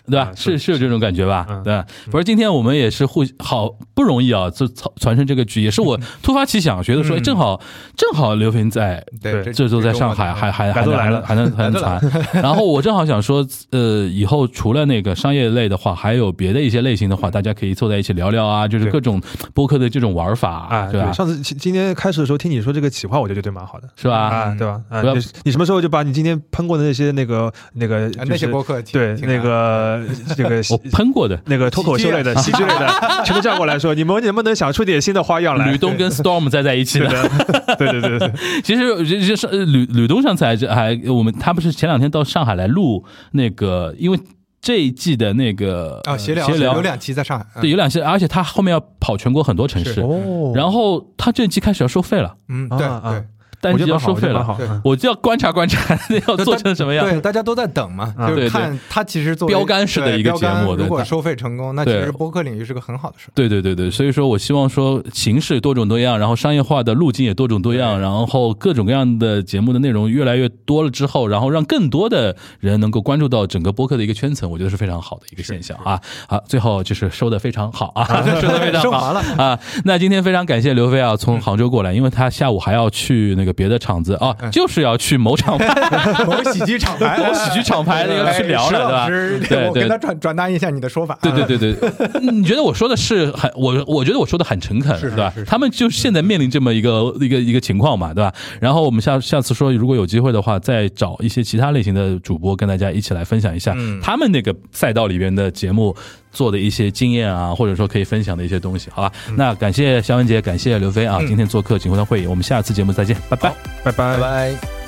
对吧？啊 [LAUGHS] 是是有这种感觉吧？嗯对吧。不是，今天我们也是互好不容易啊，就传传承这个局，也是我突发奇想，觉得说，哎，正好正好刘平在。对，这周在上海，还还还能来了还能还能传，然后我正好想说，呃，以后除了那个商业类的话，还有别的一些类型的话，大家可以坐在一起聊聊啊，就是各种播客的这种玩法，啊，对吧？上次今今天开始的时候听你说这个企划，我就觉得蛮好的，是吧？啊，对吧？啊，你你什么时候就把你今天喷过的那些那个那个啊那些就是播客对那个 [LAUGHS] 这个我喷过的，那个脱口秀类的、[LAUGHS] 喜剧类的，全都叫过来说，你们能不能想出点新的花样来？吕东跟 Storm 在在一起对的。[LAUGHS] 对对对对，其实就是呃吕吕东上次还还我们他不是前两天到上海来录那个，因为这一季的那个啊，协聊闲聊。有两期在上海，对有两期，而且他后面要跑全国很多城市，哦。然后他这一季开始要收费了，嗯，对对。我觉得蛮好，要收费了。我就要观察观察要做成什么样。对，大家都在等嘛，啊就是对对看它其实做标杆式的一个节目对如果收费成功，那其对实播客领域是个很好的事。对对对对，所以说我希望说形式多种多样，然后商业化的路径也多种多样，然后各种各样的节目的内容越来越多了之后，然后让更多的人能够关注到整个播客的一个圈层，我觉得是非常好的一个现象啊。好，最后就是收的非常好啊，收的非常好 [LAUGHS] 了啊。[LAUGHS] 那今天非常感谢刘飞啊，从杭州过来，因为他下午还要去那个别的场子啊，就是要去某厂牌 [LAUGHS] 某喜剧厂牌，[LAUGHS] 某喜剧厂牌那个去聊了，对吧？对我跟他转转达一下你的说法。对对对对，[LAUGHS] 你觉得我说的是很我我觉得我说的很诚恳，是吧？他们就现在面临这么一个一个一个情况嘛，对吧？然后我们下下次说，如果有机会的话，再找一些其他类型的主播跟大家一起来分享一下嗯他们那个赛道里边的节目做的一些经验啊，或者说可以分享的一些东西，好吧？那感谢肖文杰，感谢刘飞啊，今天做客锦湖的会议，我们下次节目再见，拜拜。拜拜拜。拜。